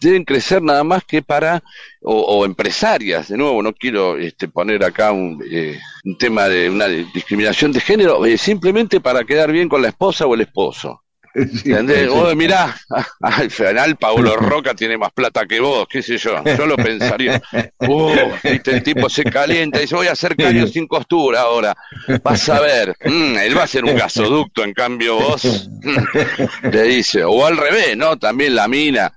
deben crecer nada más que para, o, o empresarias? De nuevo, no quiero este, poner acá un, eh, un tema de una discriminación de género, eh, simplemente para quedar bien con la esposa o el esposo. ¿Entendés? Vos mirá, al final Paulo Roca tiene más plata que vos, qué sé yo. Yo lo pensaría. Uh, viste, el tipo se calienta y dice, voy a hacer caño sin costura ahora. Vas a ver, mm, él va a ser un gasoducto, en cambio vos, mm, le dice, o al revés, ¿no? También la mina.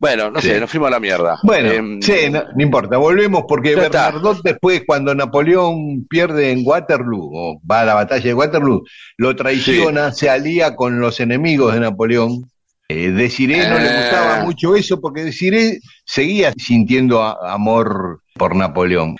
Bueno, no Sí. sé, nos fuimos a la mierda. Bueno, Em, sí, no, no importa, volvemos porque está. Bernardot después, cuando Napoleón pierde en Waterloo, o va a la batalla de Waterloo, lo traiciona, se alía con los enemigos de Napoleón. Eh, Desiré no le Eh. gustaba mucho eso porque Desiré seguía sintiendo a- amor por Napoleón.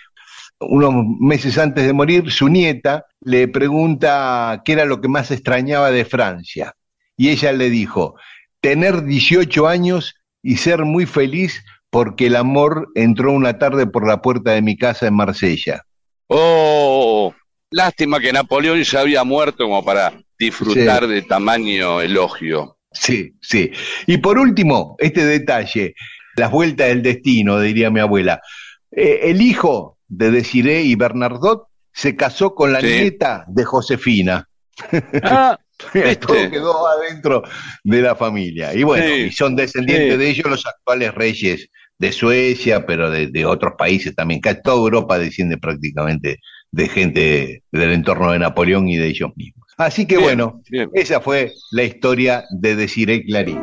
Unos meses antes de morir, su nieta le pregunta qué era lo que más extrañaba de Francia. Y ella le dijo, tener 18 años y ser muy feliz porque el amor entró una tarde por la puerta de mi casa en Marsella. Oh, lástima que Napoleón ya había muerto como para disfrutar de tamaño elogio. Sí, sí. Y por último, este detalle, las vueltas del destino, diría mi abuela. Eh, el hijo de Desiré y Bernardot se casó con la Sí. nieta de Josefina. Ah. Todo quedó adentro de la familia. Y bueno, Sí, y son descendientes sí. de ellos los actuales reyes de Suecia, pero de, de otros países también. Casi toda Europa desciende prácticamente de gente del entorno de Napoleón y de ellos mismos. Así que Bien, bueno, bien. esa fue la historia de Desiree Clary.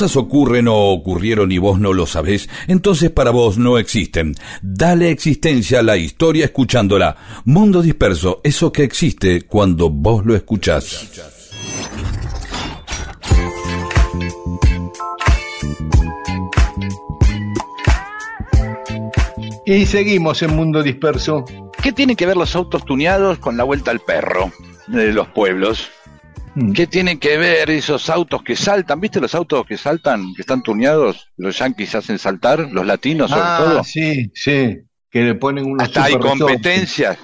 Cosas ocurren o ocurrieron y vos no lo sabés, entonces para vos no existen. Dale existencia a la historia escuchándola. Mundo disperso, eso que existe cuando vos lo escuchás. Y seguimos en Mundo Disperso. ¿Qué tienen que ver los autos tuneados con la vuelta al perro de los pueblos? Mm. ¿Qué tienen que ver esos autos que saltan? ¿Viste los autos que saltan, que están tuneados? Los yanquis hacen saltar, los latinos sobre ah, todo. sí, sí. Que le ponen una Hasta hay competencias.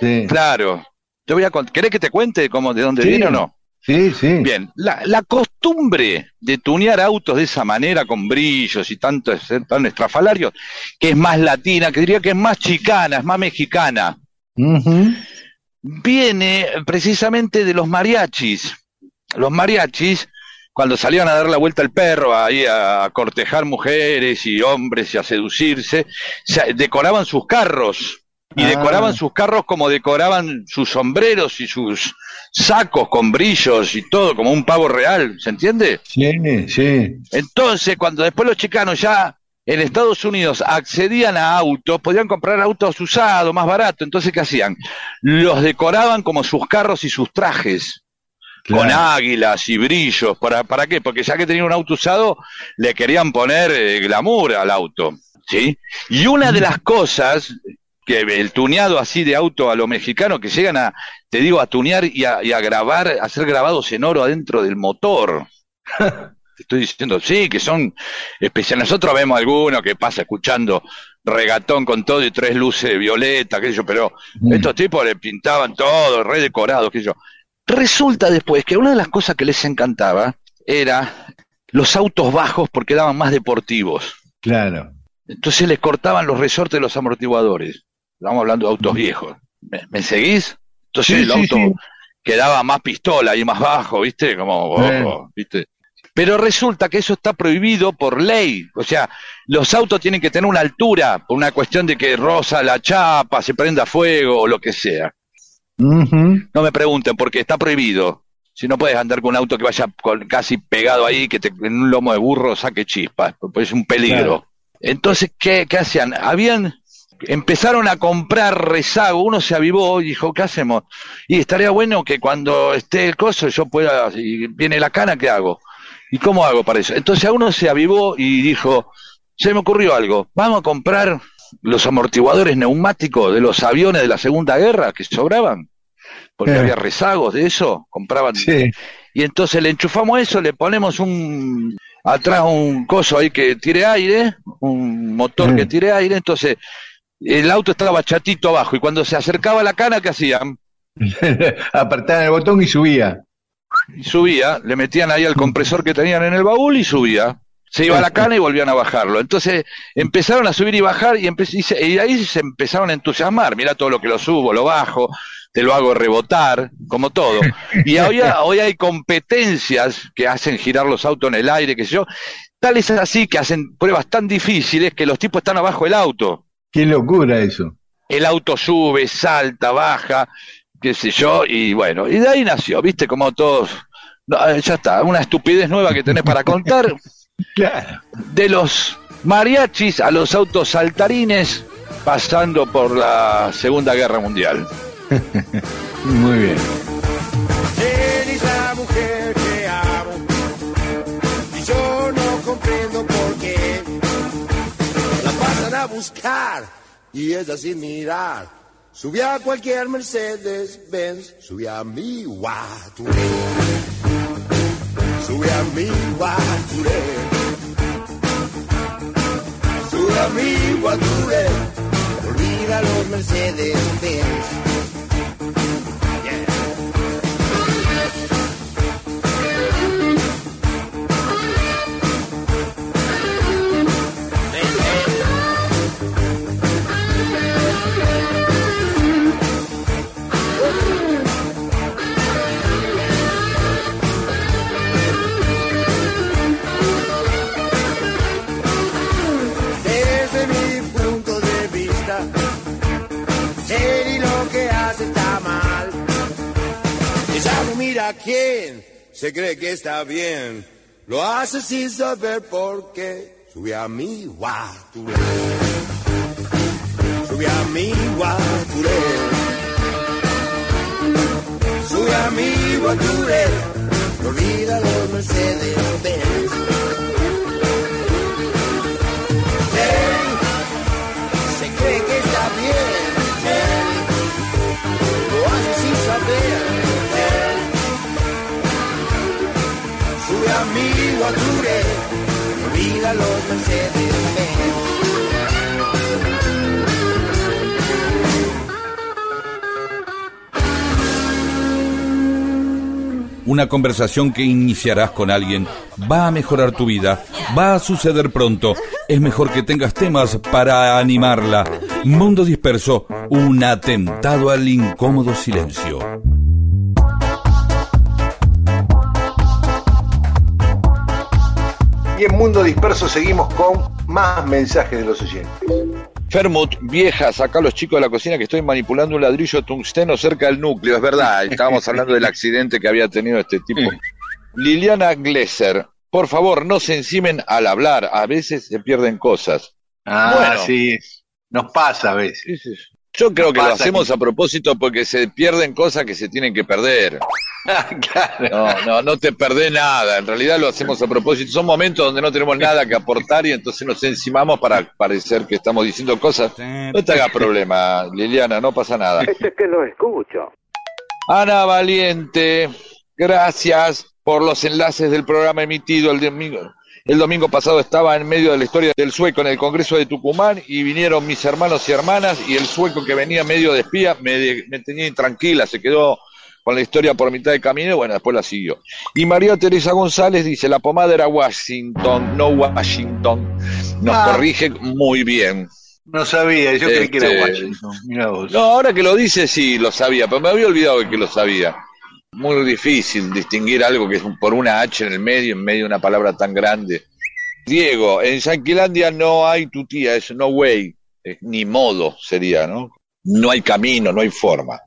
Sí, Claro. Te voy a ¿Querés que te cuente cómo, de dónde Sí. viene o no? sí, sí. Bien, la, la costumbre de tunear autos de esa manera, con brillos y tanto, ser tan estrafalarios, que es más latina, que diría que es más chicana, es más mexicana, Ujú. Viene precisamente de los mariachis. Los mariachis, cuando salían a dar la vuelta al perro, ahí a cortejar mujeres y hombres y a seducirse, se- decoraban sus carros. Y Ah. decoraban sus carros como decoraban sus sombreros y sus sacos con brillos y todo, como un pavo real, ¿se entiende? Sí, sí. Entonces, cuando después los chicanos ya en Estados Unidos accedían a autos, podían comprar autos usados, más barato. Entonces, ¿qué hacían? Los decoraban como sus carros y sus trajes. Con águilas y brillos. ¿Para, ¿Para qué? Porque ya que tenía un auto usado, le querían poner eh, glamour al auto. ¿Sí? Y una de las cosas que el tuneado así de auto a lo mexicano que llegan a, te digo, a tunear y a, y a grabar, a hacer grabados en oro adentro del motor. Te estoy diciendo, sí, que son especiales. Nosotros vemos alguno que pasa escuchando regatón con todo y tres luces violeta, qué sé yo, pero estos tipos le pintaban todo, re decorado, qué sé yo. Resulta después que una de las cosas que les encantaba era los autos bajos porque daban más deportivos. Claro. Entonces les cortaban los resortes de los amortiguadores. Estamos hablando de autos viejos. ¿Me, me seguís? Entonces Sí, el auto sí. quedaba más pistola y más bajo, ¿viste? Como, ojo, Bueno. ¿viste? Pero resulta que eso está prohibido por ley. O sea, los autos tienen que tener una altura por una cuestión de que roza la chapa, se prenda fuego o lo que sea. No me pregunten porque está prohibido. Si no puedes andar con un auto que vaya con- casi pegado ahí, que te, en un lomo de burro saque chispas, porque es un peligro. Claro. Entonces, ¿qué, qué hacían? Habían, empezaron a comprar rezago, uno se avivó y dijo, ¿qué hacemos? Y estaría bueno que cuando esté el coso yo pueda, si viene la cana, ¿qué hago? ¿Y cómo hago para eso? Entonces a uno se avivó y dijo, se me ocurrió algo, vamos a comprar los amortiguadores neumáticos de los aviones de la Segunda Guerra que sobraban, porque Eh. había rezagos de eso, compraban Sí. y entonces le enchufamos eso, le ponemos un atrás un coso ahí que tire aire, un motor Mm. que tire aire, entonces el auto estaba chatito abajo y cuando se acercaba la cana, ¿qué hacían? Apretaban el botón y subía. Y subía, le metían ahí al compresor que tenían en el baúl y subía. Se iba a la cana y volvían a bajarlo. Entonces empezaron a subir y bajar y, empe- y se- y ahí se empezaron a entusiasmar. Mira todo lo que lo subo, lo bajo, te lo hago rebotar, como todo. Y hoy, hoy hay competencias que hacen girar los autos en el aire, qué sé yo. Tal es así que hacen pruebas tan difíciles que los tipos están abajo del auto. Qué locura eso. El auto sube, salta, baja, qué sé yo, y bueno, y de ahí nació, viste, como todos. No, eh, ya está, una estupidez nueva que tenés para contar. Claro. De los mariachis a los autos saltarines, pasando por la Segunda Guerra Mundial. Muy bien. Eres la mujer que amo y yo no comprendo por qué la pasan a buscar y ella sin mirar subí a cualquier Mercedes Benz subí a mi Guaturé. Subí a mi Guaturé. Subí a mi Guaturé. Olvida los Mercedes Benz a quién se cree que está bien. Lo hace sin saber por qué. Sube a mi guaturé. Sube a mi guaturé. Sube a mi guaturé. No olvida los Mercedes Benz. Se cree que está bien. Lo hace sin saber. Una conversación que iniciarás con alguien va a mejorar tu vida, va a suceder pronto. Es mejor que tengas temas para animarla. Mundo disperso, un atentado al incómodo silencio. Y en Mundo Disperso seguimos con más mensajes de los oyentes. Fermut, vieja, saca a los chicos de la cocina que estoy manipulando un ladrillo tungsteno cerca del núcleo. Es verdad, estábamos hablando del accidente que había tenido este tipo. Liliana Glesser, por favor, no se encimen al hablar. A veces se pierden cosas. Ah, Bueno. sí, nos pasa a veces. Yo creo que lo hacemos a propósito porque se pierden cosas que se tienen que perder. claro. No, no, no te perdés nada. En realidad lo hacemos a propósito. Son momentos donde no tenemos nada que aportar y entonces nos encimamos para parecer que estamos diciendo cosas. No te hagas problema, Liliana, no pasa nada. Este es que lo escucho. Ana Valiente, gracias por los enlaces del programa emitido el domingo. El domingo pasado estaba en medio de la historia del sueco en el Congreso de Tucumán y vinieron mis hermanos y hermanas y el sueco que venía medio de espía me, tenía intranquila, se quedó con la historia por mitad de camino y bueno, después la siguió. Y María Teresa González dice, la pomada era Washington, no Washington. Nos Ah. corrige muy bien. No sabía, yo creí que era Este, Washington. Mira vos. No, ahora que lo dice sí, lo sabía, pero me había olvidado de que lo sabía. Muy difícil distinguir algo que es por una H en el medio, en medio de una palabra tan grande. Diego, en Yanquilandia no hay tutía, es no way, ni modo sería, ¿no? No hay camino, no hay forma.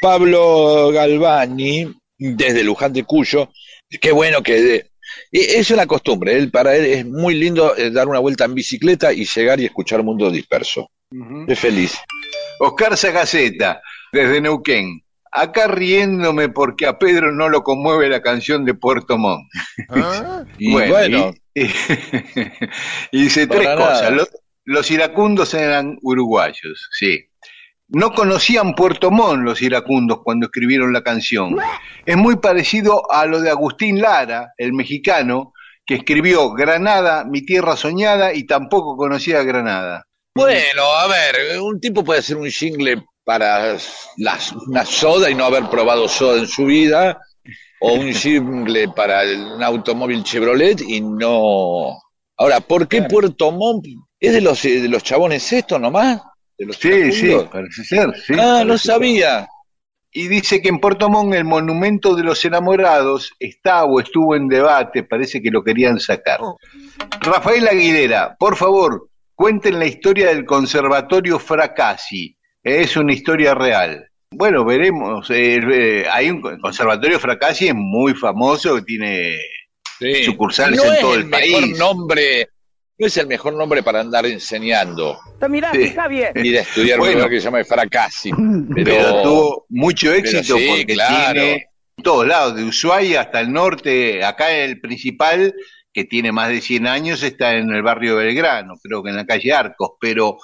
Pablo Galvani, desde Luján de Cuyo, qué bueno que... de- es una costumbre, él, para él es muy lindo eh, dar una vuelta en bicicleta y llegar y escuchar Mundo Disperso. Es feliz. Oscar Sagaceta, desde Neuquén. Acá riéndome porque a Pedro no lo conmueve la canción de Puerto Montt. Y bueno, y, y dice Para tres nada. cosas. Los, los iracundos eran uruguayos, sí. No conocían Puerto Montt los iracundos cuando escribieron la canción. Es muy parecido a lo de Agustín Lara, el mexicano, que escribió Granada, mi tierra soñada, y tampoco conocía Granada. Bueno, a ver, un tipo puede hacer un jingle para las, una soda y no haber probado soda en su vida, o un jingle para el- un automóvil Chevrolet y no. Ahora, ¿por qué Puerto Montt? ¿Es de los, de los chabones esto nomás? ¿De los Sí, sí, parece ser. sí, ah, no sabía. Y dice que en Puerto Montt el monumento de los enamorados está o estuvo en debate, parece que lo querían sacar. Rafael Aguilera, por favor, cuenten la historia del Conservatorio Fracassi. Es una historia real. Bueno, veremos. Eh, eh, hay un Conservatorio Fracassi, es muy famoso, que tiene Sí. sucursales no en todo el, el mejor país. nombre, no es el mejor nombre para andar enseñando. Mira, Sí. está bien. Ir a estudiar un Bueno. que se llama Fracassi. Pero, pero tuvo mucho éxito sí, porque claro. tiene todos lados, de Ushuaia hasta el norte, acá el principal, que tiene más de 100 años, está en el barrio Belgrano, creo que en la calle Arcos, pero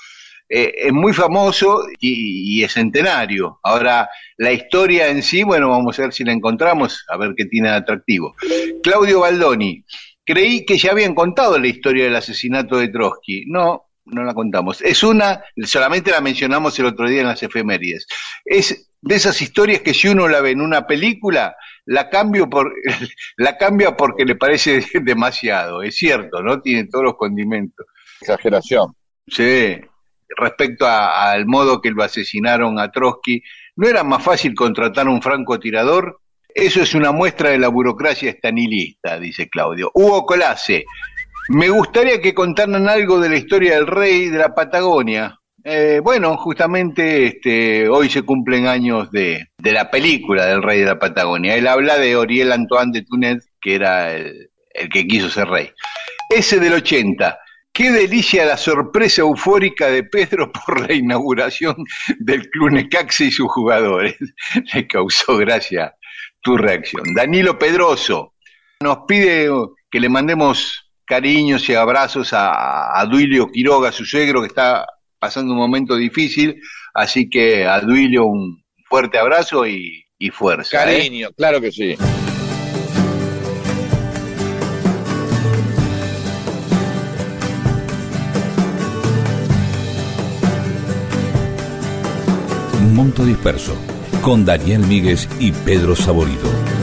eh, es muy famoso y, y es centenario. Ahora, la historia en sí, bueno, vamos a ver si la encontramos, a ver qué tiene de atractivo. Claudio Baldoni, creí que ya habían contado la historia del asesinato de Trotsky. No, no la contamos. Es una, solamente la mencionamos el otro día en las efemérides. Es de esas historias que si uno la ve en una película, la cambio por, la cambia porque le parece demasiado. Es cierto, ¿no? Tiene todos los condimentos. exageración. Sí. Respecto al modo que lo asesinaron a Trotsky, ¿no era más fácil contratar a un francotirador? Eso es una muestra de la burocracia estanilista, dice Claudio. Hugo Colase, me gustaría que contaran algo de la historia del rey de la Patagonia. Eh, bueno, justamente este, hoy se cumplen años de, de la película del rey de la Patagonia. Él habla de Oriel Antoine de Túnez, que era el, el que quiso ser rey. Ese del 80. Qué delicia la sorpresa eufórica de Pedro por la inauguración del Club Necaxa y sus jugadores. Le causó gracia tu reacción. Danilo Pedroso nos pide que le mandemos cariños y abrazos a, Duilio Quiroga, su suegro, que está pasando un momento difícil. Así que a Duilio un fuerte abrazo y, y fuerza. ¿eh? Cariño, claro que sí. Disperso, con Daniel Míguez y Pedro Saborido.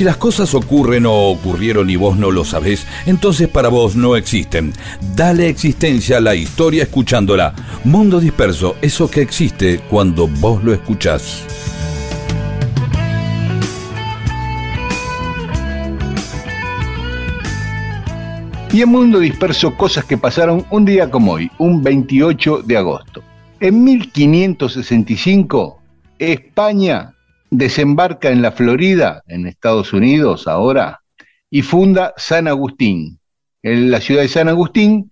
Si las cosas ocurren o ocurrieron y vos no lo sabés, entonces para vos no existen. Dale existencia a la historia escuchándola. Mundo disperso, eso que existe cuando vos lo escuchás. Y en Mundo Disperso, cosas que pasaron un día como hoy, un 28 de agosto. En 1565, España desembarca en la Florida, en Estados Unidos ahora, y funda San Agustín, en la ciudad de San Agustín,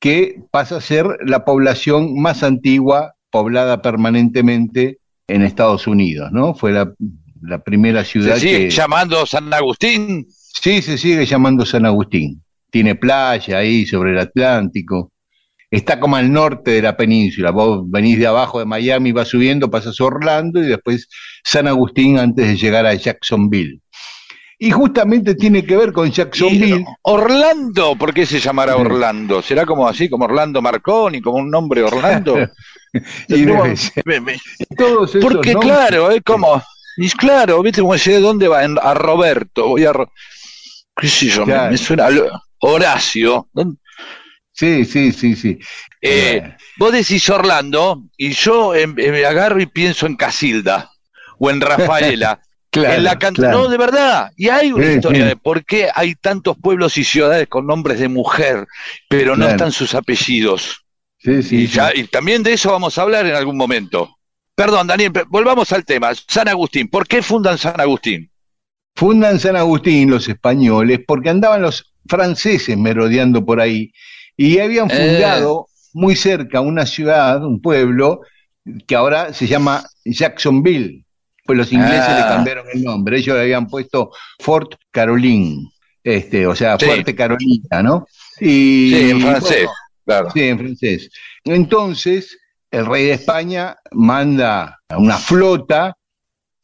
que pasa a ser la población más antigua poblada permanentemente en Estados Unidos, ¿no? Fue la, la primera ciudad ¿Se sigue que... llamando San Agustín? Sí, se sigue llamando San Agustín. Tiene playa ahí sobre el Atlántico. Está como al norte de la península. Vos venís de abajo de Miami, vas subiendo, pasas Orlando y después San Agustín antes de llegar a Jacksonville. Y justamente tiene que ver con Jacksonville. Y Orlando, ¿por qué se llamará Orlando? ¿Será como así, como Orlando Marconi, como un nombre Orlando? Y ¿Cómo? debe ser. Me- me- Todos esos Porque nombres- claro, es como, y claro, viste como decía, ¿dónde va? En- a Roberto, voy a, qué sé yo, me- Claro. me, suena a Horacio. ¿dónde- Sí, sí, sí, sí. Eh, vos decís Orlando y yo em, em, me agarro y pienso en Casilda o en Rafaela. Claro, en la claro. No, de verdad. Y hay una Sí, historia sí. de por qué hay tantos pueblos y ciudades con nombres de mujer, pero no están sus apellidos. Sí, sí, y, sí. ya, y también de eso vamos a hablar en algún momento. Perdón, Daniel, volvamos al tema. San Agustín. ¿Por qué fundan San Agustín? Fundan San Agustín los españoles porque andaban los franceses merodeando por ahí y habían Eh. fundado muy cerca una ciudad, un pueblo, que ahora se llama Jacksonville. Pues los ingleses Ah. le cambiaron el nombre, ellos le habían puesto Fort Caroline, este, o sea, Sí. Fuerte Carolina, ¿no? Y, Sí, en francés, bueno, claro. Sí, en francés. Entonces, el rey de España manda una flota,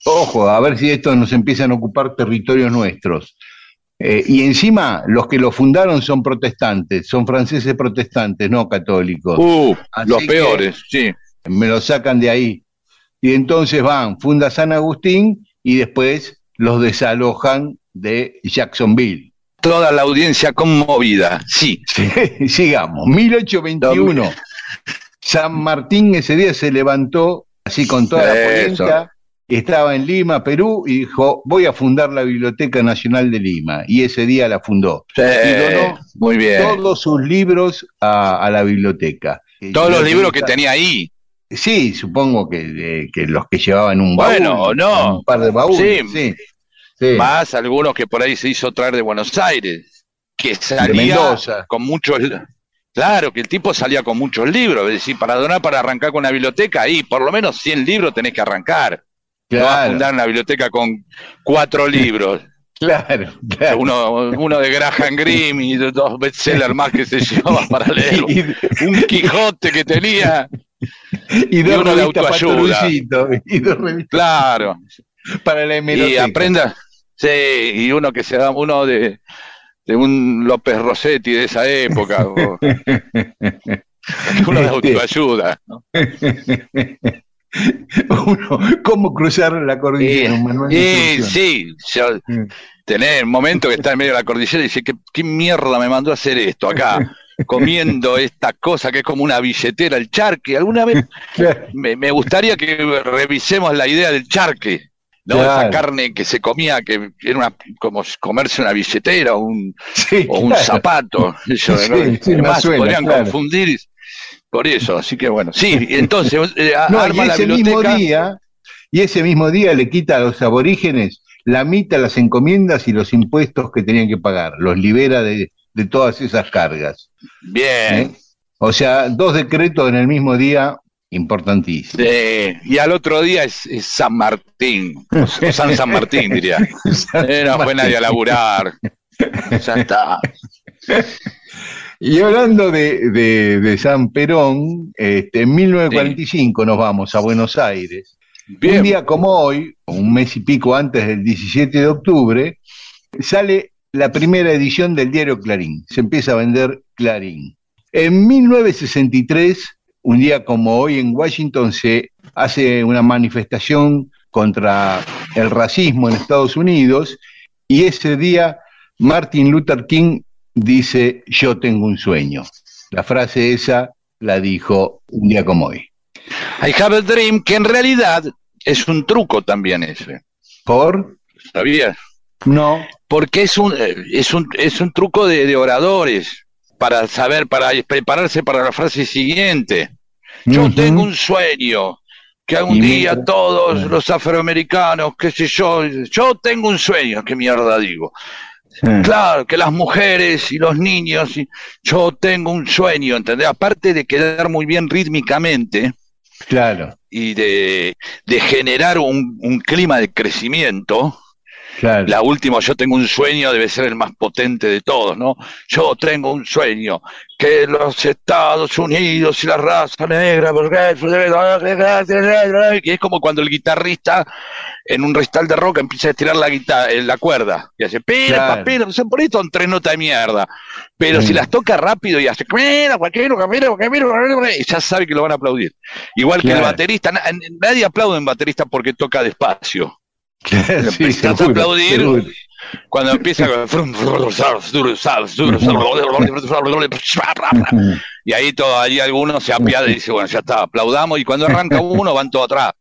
ojo, a ver si estos nos empiezan a ocupar territorios nuestros. Eh, y encima, los que lo fundaron son protestantes, son franceses protestantes, no católicos. Uh, los peores, sí. Me lo sacan de ahí. Y entonces van, funda San Agustín y después los desalojan de Jacksonville. Toda la audiencia conmovida, sí. Sigamos, 1821. San Martín ese día se levantó así con toda la polenta, estaba en Lima, Perú, y dijo, voy a fundar la Biblioteca Nacional de Lima. Y ese día la fundó. Sí, Y donó muy bien. todos sus libros a, a la biblioteca. Todos los libros que tenía ahí. Sí, supongo que, de- que los que llevaban un baúl. Bueno, no. Un par de baúles, Sí. sí. Más algunos que por ahí se hizo traer de Buenos Aires, que salía con muchos. Claro, que el tipo salía con muchos libros, es decir, para donar, para arrancar con una biblioteca, ahí por lo menos 100 libros tenés que arrancar. No vas a Claro, fundar una biblioteca con cuatro libros, claro, claro. uno, uno de Graham Greene y dos bestsellers más que se llevaba para leer, un Quijote que tenía, y dos y uno de autoayuda. Y dos revistas claro, para la y aprenda, sí, y uno que se da, uno de, de un López Rossetti de esa época, uno de autoayuda. ¿no? Uno, ¿Cómo cruzar la cordillera? de Y instrucciones. sí, yo, tenés un momento que está en medio de la cordillera y dice, ¿qué, qué mierda me mandó a hacer esto acá? Comiendo esta cosa que es como una billetera, el charque. Alguna vez Claro, me, me gustaría que revisemos la idea del charque, ¿no? Claro. Esa carne que se comía, que era una, como comerse una billetera o un, sí, o un zapato. Sí, ¿no? sí, me Además, suena, podrían confundir por eso. Así que bueno, sí, y entonces eh, No, y arma la ese mismo biblioteca. día, y ese mismo día le quita a los aborígenes la mitad, las encomiendas y los impuestos que tenían que pagar, los libera de, de todas esas cargas. Bien. ¿eh? O sea, dos decretos en el mismo día, importantísimos. Sí, y al otro día es, es San Martín, o San San Martín diría. Eh, no fue nadie a laburar. Ya está. Y hablando de, de- de San Perón, este, en 1945 nos vamos a Buenos Aires. Un Bien. día como hoy, un mes y pico antes del 17 de octubre, sale la primera edición del diario Clarín. Se empieza a vender Clarín. En 1963, un día como hoy en Washington, se hace una manifestación contra el racismo en Estados Unidos y ese día Martin Luther King dice, yo tengo un sueño. La frase esa la dijo un día como hoy. I have a dream, que en realidad es un truco también ese. ¿Por? ¿Sabías? No. Porque es un, eh, es un, es un truco de, de oradores para saber, para prepararse para la frase siguiente. Yo tengo un sueño, que algún día mira, todos los afroamericanos, qué sé yo, yo tengo un sueño, qué mierda digo. Sí. Claro, que las mujeres y los niños, y yo tengo un sueño, ¿entendés? Aparte de quedar muy bien rítmicamente Claro, y de, de generar un, un clima de crecimiento, claro. la última, yo tengo un sueño, debe ser el más potente de todos, ¿no? Yo tengo un sueño, que los Estados Unidos y la raza negra, que es como cuando el guitarrista en un recital de rock empieza a estirar la guitarra, la cuerda, y hace pira, Claro. pa, pira, por son tres notas de mierda. Pero si las toca rápido y hace ya sabe que lo van a aplaudir. Igual que el Claro. baterista, na- nadie aplaude a un baterista porque toca despacio. Claro, sí, empezás a aplaudir. seguro. Cuando empieza y ahí todo, ahí alguno se apiada y dice, bueno, ya está, aplaudamos y cuando arranca uno van todos atrás.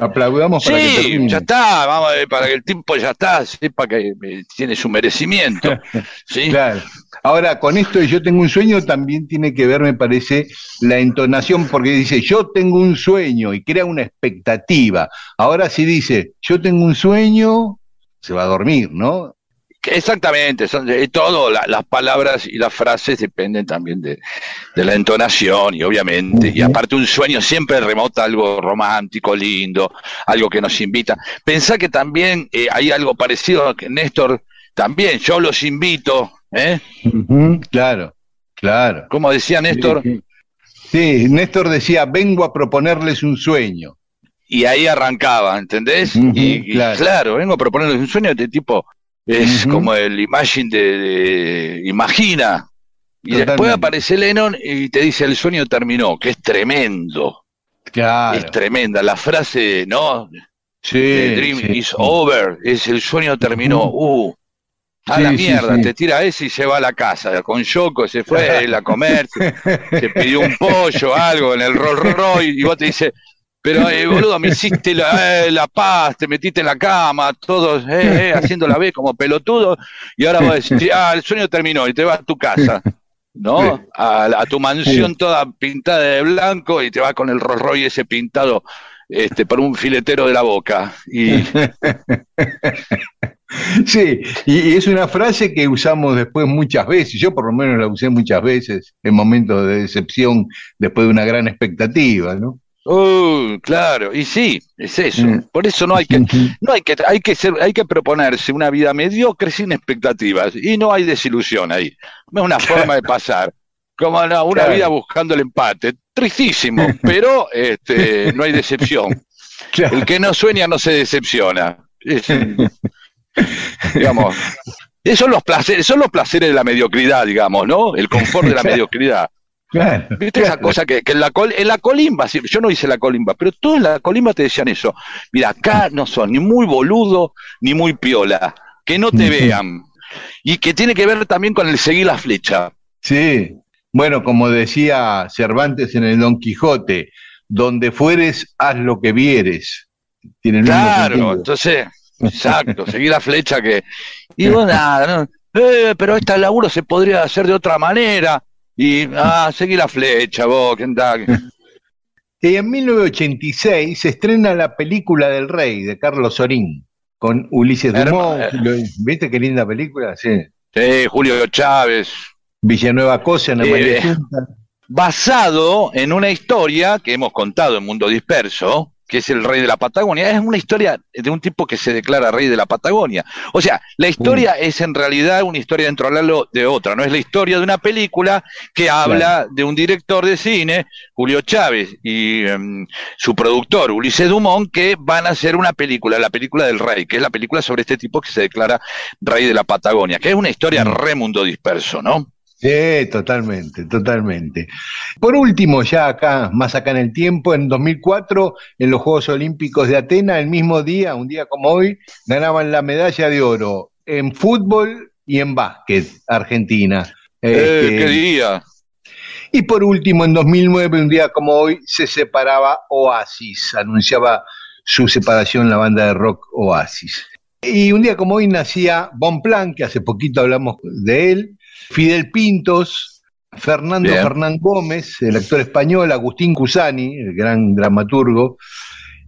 Aplaudamos para que Sí, termine. ya está, vamos a ver, para que el tipo ya está, sepa que eh, tiene su merecimiento. ¿sí? Claro. Ahora, con esto de yo tengo un sueño también tiene que ver, me parece, la entonación, porque dice yo tengo un sueño y crea una expectativa. Ahora si dice yo tengo un sueño, se va a dormir, ¿no? Exactamente, son de todo, la- las palabras y las frases dependen también de, de la entonación y obviamente, y aparte un sueño siempre remota algo romántico, lindo, algo que nos invita. Pensá que también eh, hay algo parecido, que Néstor, también yo los invito, ¿eh? Claro, claro. Como decía Néstor, Sí, sí. Sí, Néstor decía, vengo a proponerles un sueño. y ahí arrancaba, ¿entendés? Ujú, y, y claro. claro. vengo a proponerles un sueño de tipo, es como el imagine de, de- imagina. Y Totalmente. después aparece Lennon y te dice el sueño terminó, que es tremendo, Claro. es tremenda. La frase, ¿no? Sí, The dream sí. is over, es el sueño terminó. Uh, a Sí, la sí, mierda, sí. te tira ese y se va a la casa. Con Yoko se fue él a comer, se, se pidió un pollo, algo en el Rolls Royce, y vos te dices, pero eh, boludo, me hiciste la, eh, la paz, te metiste en la cama, todos eh, eh, haciendo la B como pelotudo, y ahora vos decís, ah, el sueño terminó y te vas a tu casa. ¿No? A, tu mansión toda pintada de blanco y te vas con el Rolls Royce ese pintado este, por un filetero de la boca. Y Sí, y, y es una frase que usamos después muchas veces. Yo por lo menos la usé muchas veces en momentos de decepción después de una gran expectativa, ¿no? Uh, claro, y sí, es eso. Mm. Por eso no hay que, no hay que, hay que ser, hay que proponerse una vida mediocre sin expectativas, y no hay desilusión ahí. Es una forma de pasar. Como no, una Claro. vida buscando el empate. Tristísimo, pero este, no hay decepción. El que no sueña no se decepciona. Es, digamos, esos son los placeres, son los placeres de la mediocridad, digamos, ¿no? El confort de la mediocridad. Claro, ¿Viste esa cosa que, que en, la col- en la colimba, yo no hice la colimba, pero todos en la colimba te decían eso. Mira, acá no son ni muy boludo ni muy piola, que no te vean. Y que tiene que ver también con el seguir la flecha. Sí, bueno, como decía Cervantes en el Don Quijote, donde fueres, haz lo que vieres. Tiene el Claro, entonces, exacto, seguir la flecha que. Y vos nada, no, eh, pero este laburo se podría hacer de otra manera. Y, ah, seguir la flecha, vos, andá. Y en 1986 se estrena la película del rey de Carlos Sorín con Ulises Dumont. ¿Viste qué linda película? Sí. Sí, Julio Chávez. Villanueva Cosa, Ana Eh, basado en una historia que hemos contado en Mundo Disperso, que es el rey de la Patagonia. Es una historia de un tipo que se declara rey de la Patagonia. O sea, la historia es en realidad una historia dentro de otra, no es la historia de una película que habla de un director de cine, Julio Chávez, y em, su productor, Ulises Dumont, que van a hacer una película, la película del rey, que es la película sobre este tipo que se declara rey de la Patagonia, que es una historia re mundo disperso, ¿no? Sí, totalmente, totalmente. Por último, ya acá, más acá en el tiempo, en 2004, en los Juegos Olímpicos de Atenas, el mismo día, un día como hoy, ganaban la medalla de oro en fútbol y en básquet, Argentina. Eh, Este, ¿Qué día? y por último, en 2009, un día como hoy, se separaba Oasis, anunciaba su separación la banda de rock Oasis. Y un día como hoy nacía Bonplan, que hace poquito hablamos de él, Fidel Pintos, Fernando Bien. Fernán Gómez, el actor español, Agustín Cusani, el gran dramaturgo,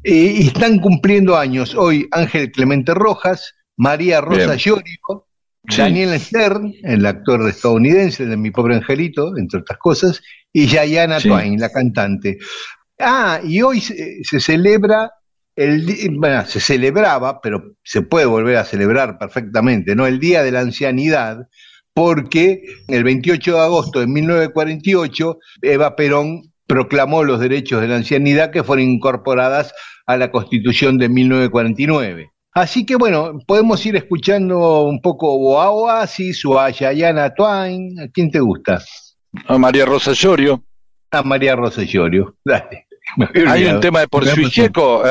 y, y están cumpliendo años hoy Ángel Clemente Rojas, María Rosa. Llorio, Sí. Daniel Stern, el actor estadounidense de Mi Pobre Angelito, entre otras cosas, y Yayana Sí. Twain, la cantante. Ah, y hoy se, se celebra, el, bueno, se celebraba, pero se puede volver a celebrar perfectamente, ¿no? El Día de la Ancianidad, porque el 28 de agosto de 1948, Eva Perón proclamó los derechos de la ancianidad que fueron incorporadas a la Constitución de 1949. Así que bueno, podemos ir escuchando un poco a Oasis o a Yayana Twain. ¿A quién te gusta? A María Rosa Llorio. A María Rosa Llorio. Dale. Hay un tema de Por Checo,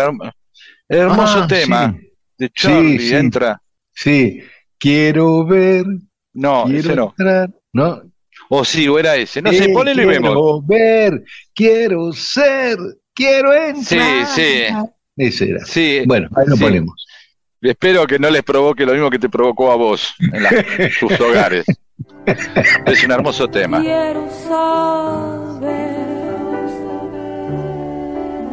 hermoso Ah, tema. sí. De Charlie, sí. entra. Sí, quiero ver, No, quiero ese no. entrar, ¿no? O sí, o era ese. No sé, Eh, ponelo y vemos. Quiero ver, quiero ser, quiero entrar. Sí, sí. Ese era. Sí, Bueno, ahí lo sí. ponemos. Espero que no les provoque lo mismo que te provocó a vos en la- sus hogares. Es un hermoso tema. Quiero saber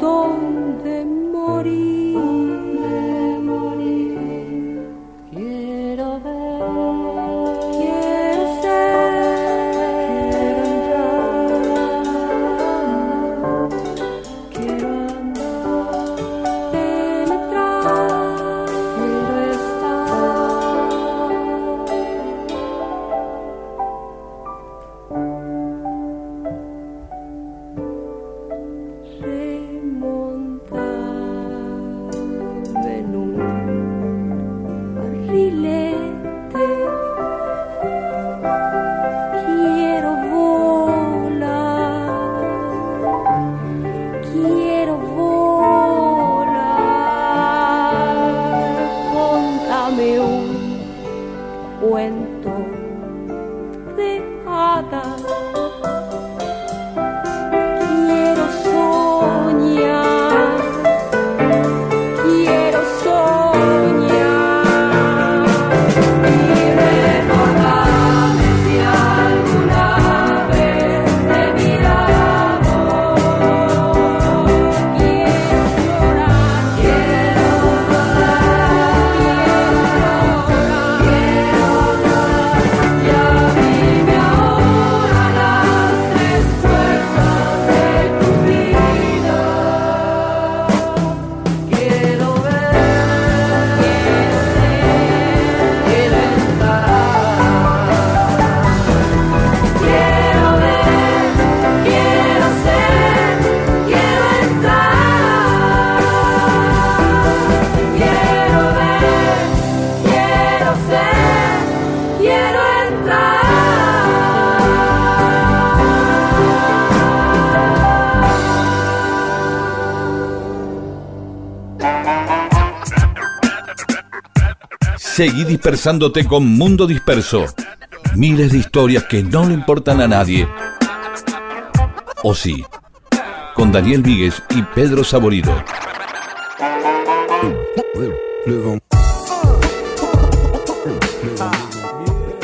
dónde morir. Seguí dispersándote con Mundo Disperso. Miles de historias que no le importan a nadie. O sí, con Daniel Víguez y Pedro Saborido.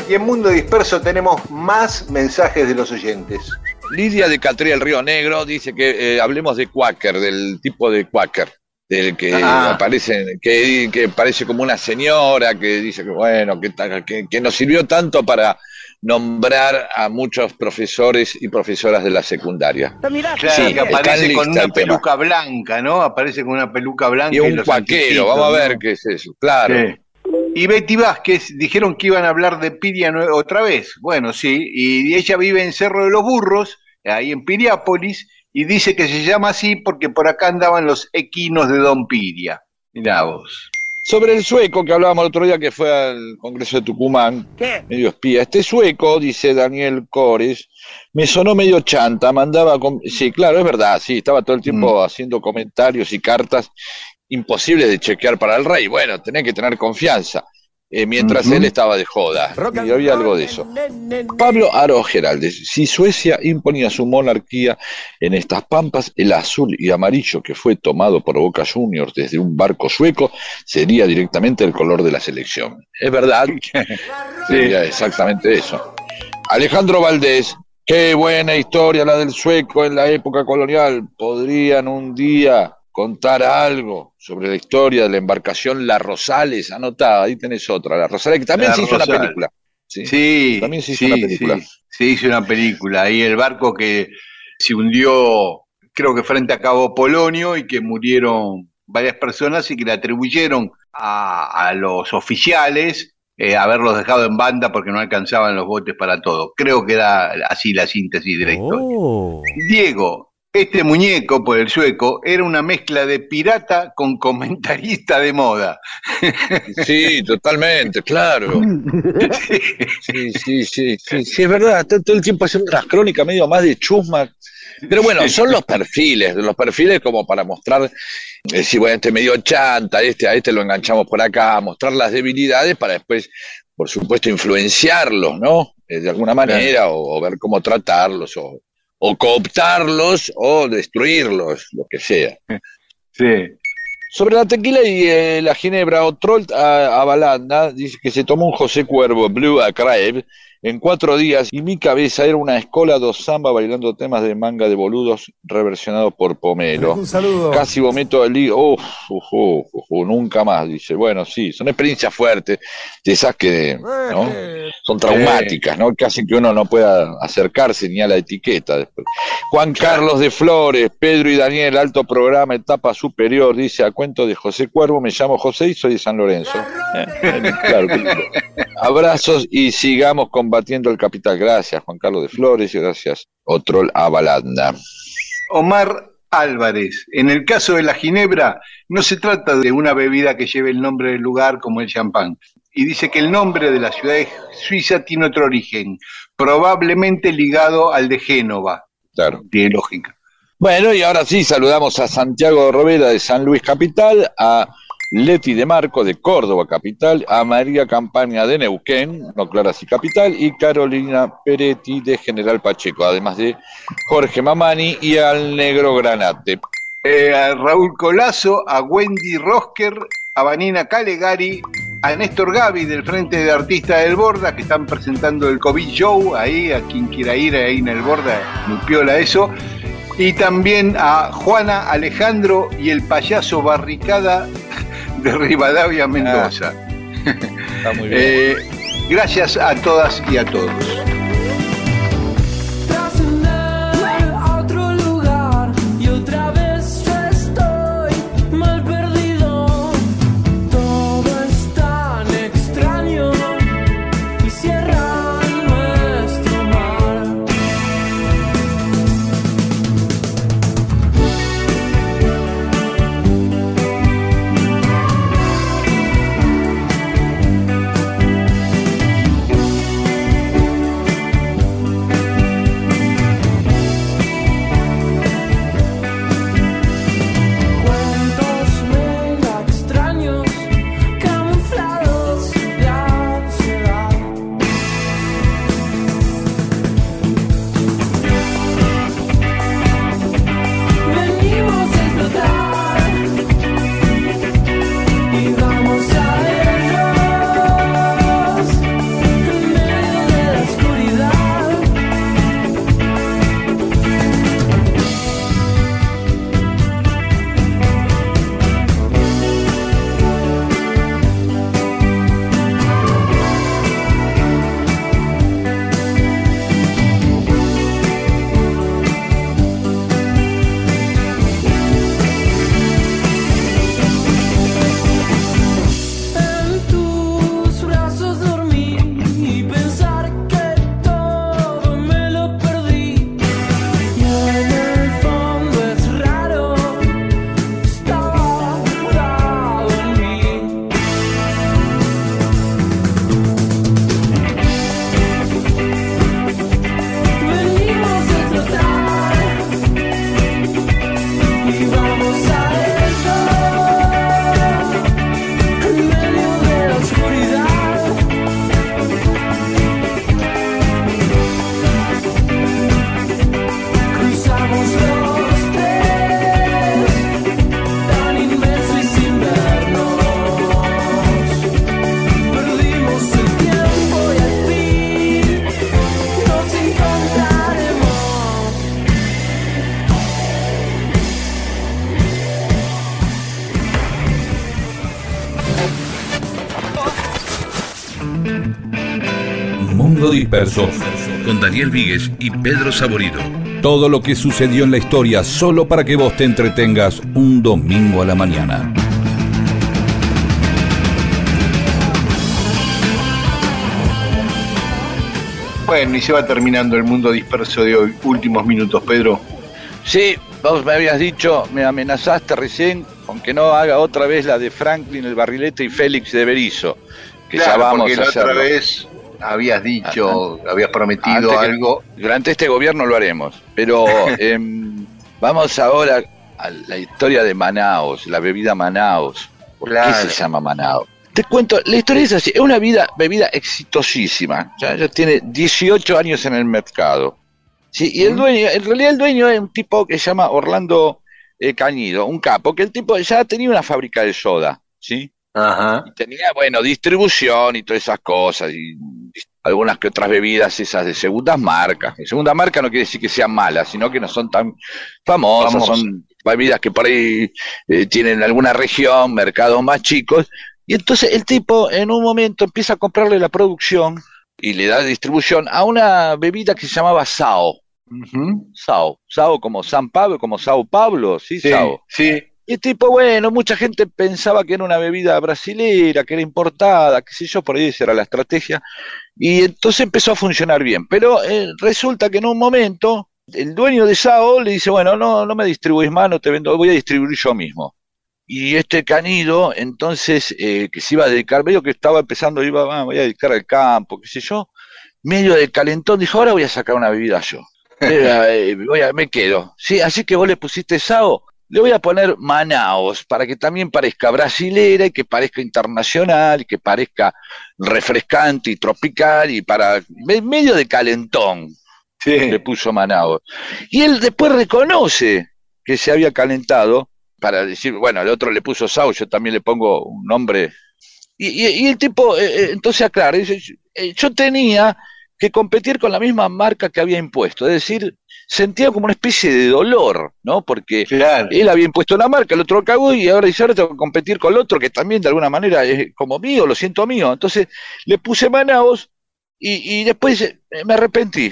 Y en Mundo Disperso tenemos más mensajes de los oyentes. Lidia de Catría del Río Negro dice que eh, hablemos de Quaker, del tipo de Quaker, del que Ah. aparece, que, que parece como una señora, que dice que bueno, que, que, que nos sirvió tanto para nombrar a muchos profesores y profesoras de la secundaria. Claro, Sí, que aparece con una peluca blanca, ¿no? Aparece con una peluca blanca. Y un los cuaquero, vamos a ¿no? ver qué es eso, claro. Sí. Y Betty Vázquez dijeron que iban a hablar de Piria otra vez. Bueno, sí, y ella vive en Cerro de los Burros, ahí en Piriápolis, y dice que se llama así porque por acá andaban los equinos de Don Piria. Mirá vos. Sobre el sueco que hablábamos el otro día que fue al Congreso de Tucumán, medio espía. Este sueco, dice Daniel Cores, me sonó medio chanta, mandaba... com- Sí, claro, es verdad, sí, estaba todo el tiempo haciendo comentarios y cartas imposibles de chequear para el rey. Bueno, tenés que tener confianza. Eh, mientras él estaba de joda. Y había algo de eso. Pablo Aro Geraldes, si Suecia imponía su monarquía en estas pampas, el azul y amarillo que fue tomado por Boca Juniors desde un barco sueco sería directamente el color de la selección. Es verdad, sería exactamente eso. Alejandro Valdés, qué buena historia la del sueco en la época colonial. ¿Podrían un día contar algo sobre la historia de la embarcación La Rosales? Anotada, ahí tenés otra, La Rosales, que también La se hizo una película. Sí. Sí, También se hizo sí, una película. sí, se hizo una película. Ahí el barco que se hundió, creo que frente a Cabo Polonio y que murieron varias personas y que le atribuyeron a, a los oficiales eh, haberlos dejado en banda porque no alcanzaban los botes para todo. Creo que era así la síntesis de la historia. Oh. Diego, este muñeco por el sueco era una mezcla de pirata con comentarista de moda. Sí, totalmente, claro. Sí, sí, sí, sí, sí, es verdad, está todo el tiempo haciendo unas crónicas medio más de chusma. Pero bueno, son los perfiles, los perfiles como para mostrar, eh, si bueno, este medio chanta, este, a este lo enganchamos por acá, mostrar las debilidades para después, por supuesto, influenciarlos, ¿no? Eh, de alguna manera, o, o ver cómo tratarlos, o, o cooptarlos, o destruirlos, lo que sea. Sí. Sobre la tequila y eh, la ginebra, Otrolt a, a Balanda dice que se tomó un José Cuervo Blue a Craib en cuatro días y mi cabeza era una escola do samba bailando temas de manga de boludos reversionados por Pomelo. Un saludo. Casi vomito el lío, uf, uf, uf, uf, nunca más, dice. Bueno, sí, son experiencias fuertes, de esas que ¿no? son traumáticas, ¿no? Hacen que uno no pueda acercarse ni a la etiqueta después. Juan Carlos de Flores, Pedro y Daniel, alto programa, etapa superior, dice a cuento de José Cuervo, me llamo José y soy de San Lorenzo. Eh, claro. Abrazos y sigamos combatiendo el capital. Gracias, Juan Carlos de Flores, y gracias, Otrol Abalanda. Omar Álvarez. En el caso de la ginebra, no se trata de una bebida que lleve el nombre del lugar como el champán. Y dice que el nombre de la ciudad de Suiza tiene otro origen, probablemente ligado al de Génova. Claro. Tiene lógica. Bueno, y ahora sí, saludamos a Santiago Rovera de San Luis Capital, a Leti de Marco de Córdoba Capital, a María Campaña de Neuquén, no Claras y Capital, y Carolina Peretti de General Pacheco, además de Jorge Mamani y al Negro Granate. Eh, a Raúl Colazo, a Wendy Rosker, a Vanina Calegari, a Néstor Gavi del Frente de Artistas del Borda, que están presentando el COVID Show, ahí, a quien quiera ir ahí en el Borda, muy piola eso. Y también a Juana Alejandro y el payaso Barricada de Rivadavia, Mendoza. Está muy bien. Eh, gracias a todas y a todos. Con Daniel Víguez y Pedro Saborido. Todo lo que sucedió en la historia solo para que vos te entretengas un domingo a la mañana. Bueno, y se va terminando el mundo disperso de hoy. Últimos minutos, Pedro. Sí, vos me habías dicho, me amenazaste recién con que no haga otra vez la de Franklin, el barrilete y Félix de Berizo. Que ya Claro, vamos porque a la otra vez habías dicho, habías prometido Antes que- algo. Durante este gobierno lo haremos. Pero em, vamos ahora a la historia de Manaos, la bebida Manaos. ¿Por Claro. qué se llama Manaos? Te cuento, la historia es así, es una vida, bebida exitosísima. Ya, ya tiene 18 años en el mercado. Sí, y el dueño, en realidad el dueño es un tipo que se llama Orlando eh, Cañido, un capo, que el tipo ya tenía una fábrica de soda, ¿sí? Ajá. Y tenía, bueno, distribución y todas esas cosas, y algunas que otras bebidas esas de segundas marcas. De segunda marca no quiere decir que sean malas, sino que no son tan famosas, son bebidas que por ahí eh, tienen alguna región, mercados más chicos. Y entonces el tipo en un momento empieza a comprarle la producción y le da distribución a una bebida que se llamaba Sao. Ujú. Sao, Sao como San Pablo, como Sao Pablo, sí, Sí, Sao. sí. Y tipo, bueno, mucha gente pensaba que era una bebida brasilera, que era importada, qué sé yo, por ahí esa era la estrategia. Y entonces empezó a funcionar bien. Pero eh, resulta que en un momento el dueño de Sao le dice, bueno, no, no me distribuís más, no te vendo, voy a distribuir yo mismo. Y este canido, entonces, eh, que se iba a dedicar, medio que estaba empezando, iba, "Ah, voy a dedicar al campo, qué sé yo, medio de calentón, dijo, ahora voy a sacar una bebida yo. Eh, voy a- me quedo. Sí, así que vos le pusiste Sao, le voy a poner Manaos para que también parezca brasilera y que parezca internacional y que parezca refrescante y tropical y para me- medio de calentón le puso Manaos. Y él después reconoce que se había calentado para decir, bueno, el otro le puso Sao, yo también le pongo un nombre. Y, y- y el tipo, eh, eh, entonces aclara, dice, yo tenía que competir con la misma marca que había impuesto, es decir, sentía como una especie de dolor, ¿no? Porque Claro. él había impuesto la marca, el otro cagó y ahora dice, ahora tengo que competir con el otro que también de alguna manera es como mío, lo siento mío. Entonces le puse Manaos y, y después "Eh, me arrepentí.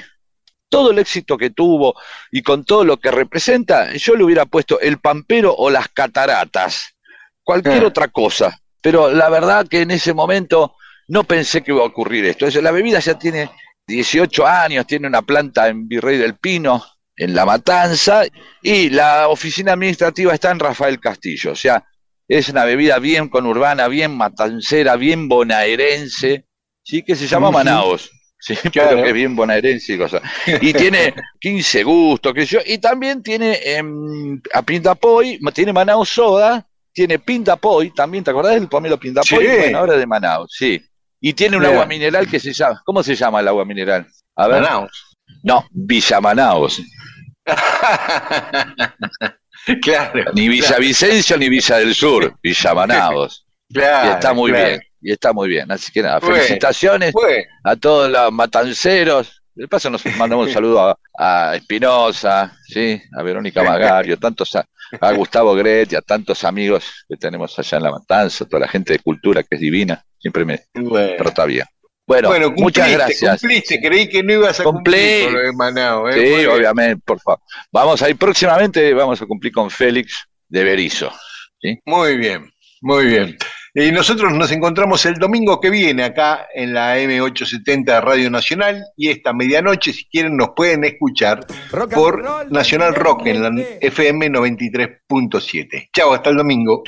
Todo el éxito que tuvo y con todo lo que representa, yo le hubiera puesto el pampero o las cataratas, cualquier Ah. otra cosa. Pero la verdad que en ese momento no pensé que iba a ocurrir esto. Es- la bebida ya tiene 18 años, tiene una planta en Virrey del Pino, en La Matanza, y la oficina administrativa está en Rafael Castillo. O sea, es una bebida bien conurbana, bien matancera, bien bonaerense, ¿sí? que se llama. Manaos. Sí, Claro. pero que es bien bonaerense y cosas. Y tiene 15 gustos, qué sé yo, y también tiene em, a Pintapoy, tiene Manaus Soda, tiene Pintapoy, también, ¿te acordás del pomelo Pintapoy? Sí. Bueno, ahora de Manaus, sí. Y tiene un Mira. agua mineral que se llama, ¿cómo se llama el agua mineral? A ver. Manaus. No, Villa Manaus. claro. Ni Villa Vicencio ni Villa del Sur, Villa Manaus. Claro. y está muy claro. bien, y está muy bien. Así que nada, felicitaciones a todos los matanceros. De paso nos mandamos un saludo a, a Espinosa, ¿sí? a Verónica Magario, tantos a, a Gustavo Gret y a tantos amigos que tenemos allá en La Matanza, toda la gente de cultura que es divina, siempre me bueno. trata bien. Bueno, Bueno, muchas gracias. Cumpliste, creí que no ibas a Cumplí. cumplir con lo de Manaus. ¿eh? Sí, obviamente, por favor. Vamos a ir próximamente, vamos a cumplir con Félix de Berizo. Muy bien, muy bien. Y nosotros nos encontramos el domingo que viene acá en la M870 de Radio Nacional y esta medianoche, si quieren, nos pueden escuchar Rock por roll, Nacional Rock en la FM 93.7. Chao, hasta el domingo.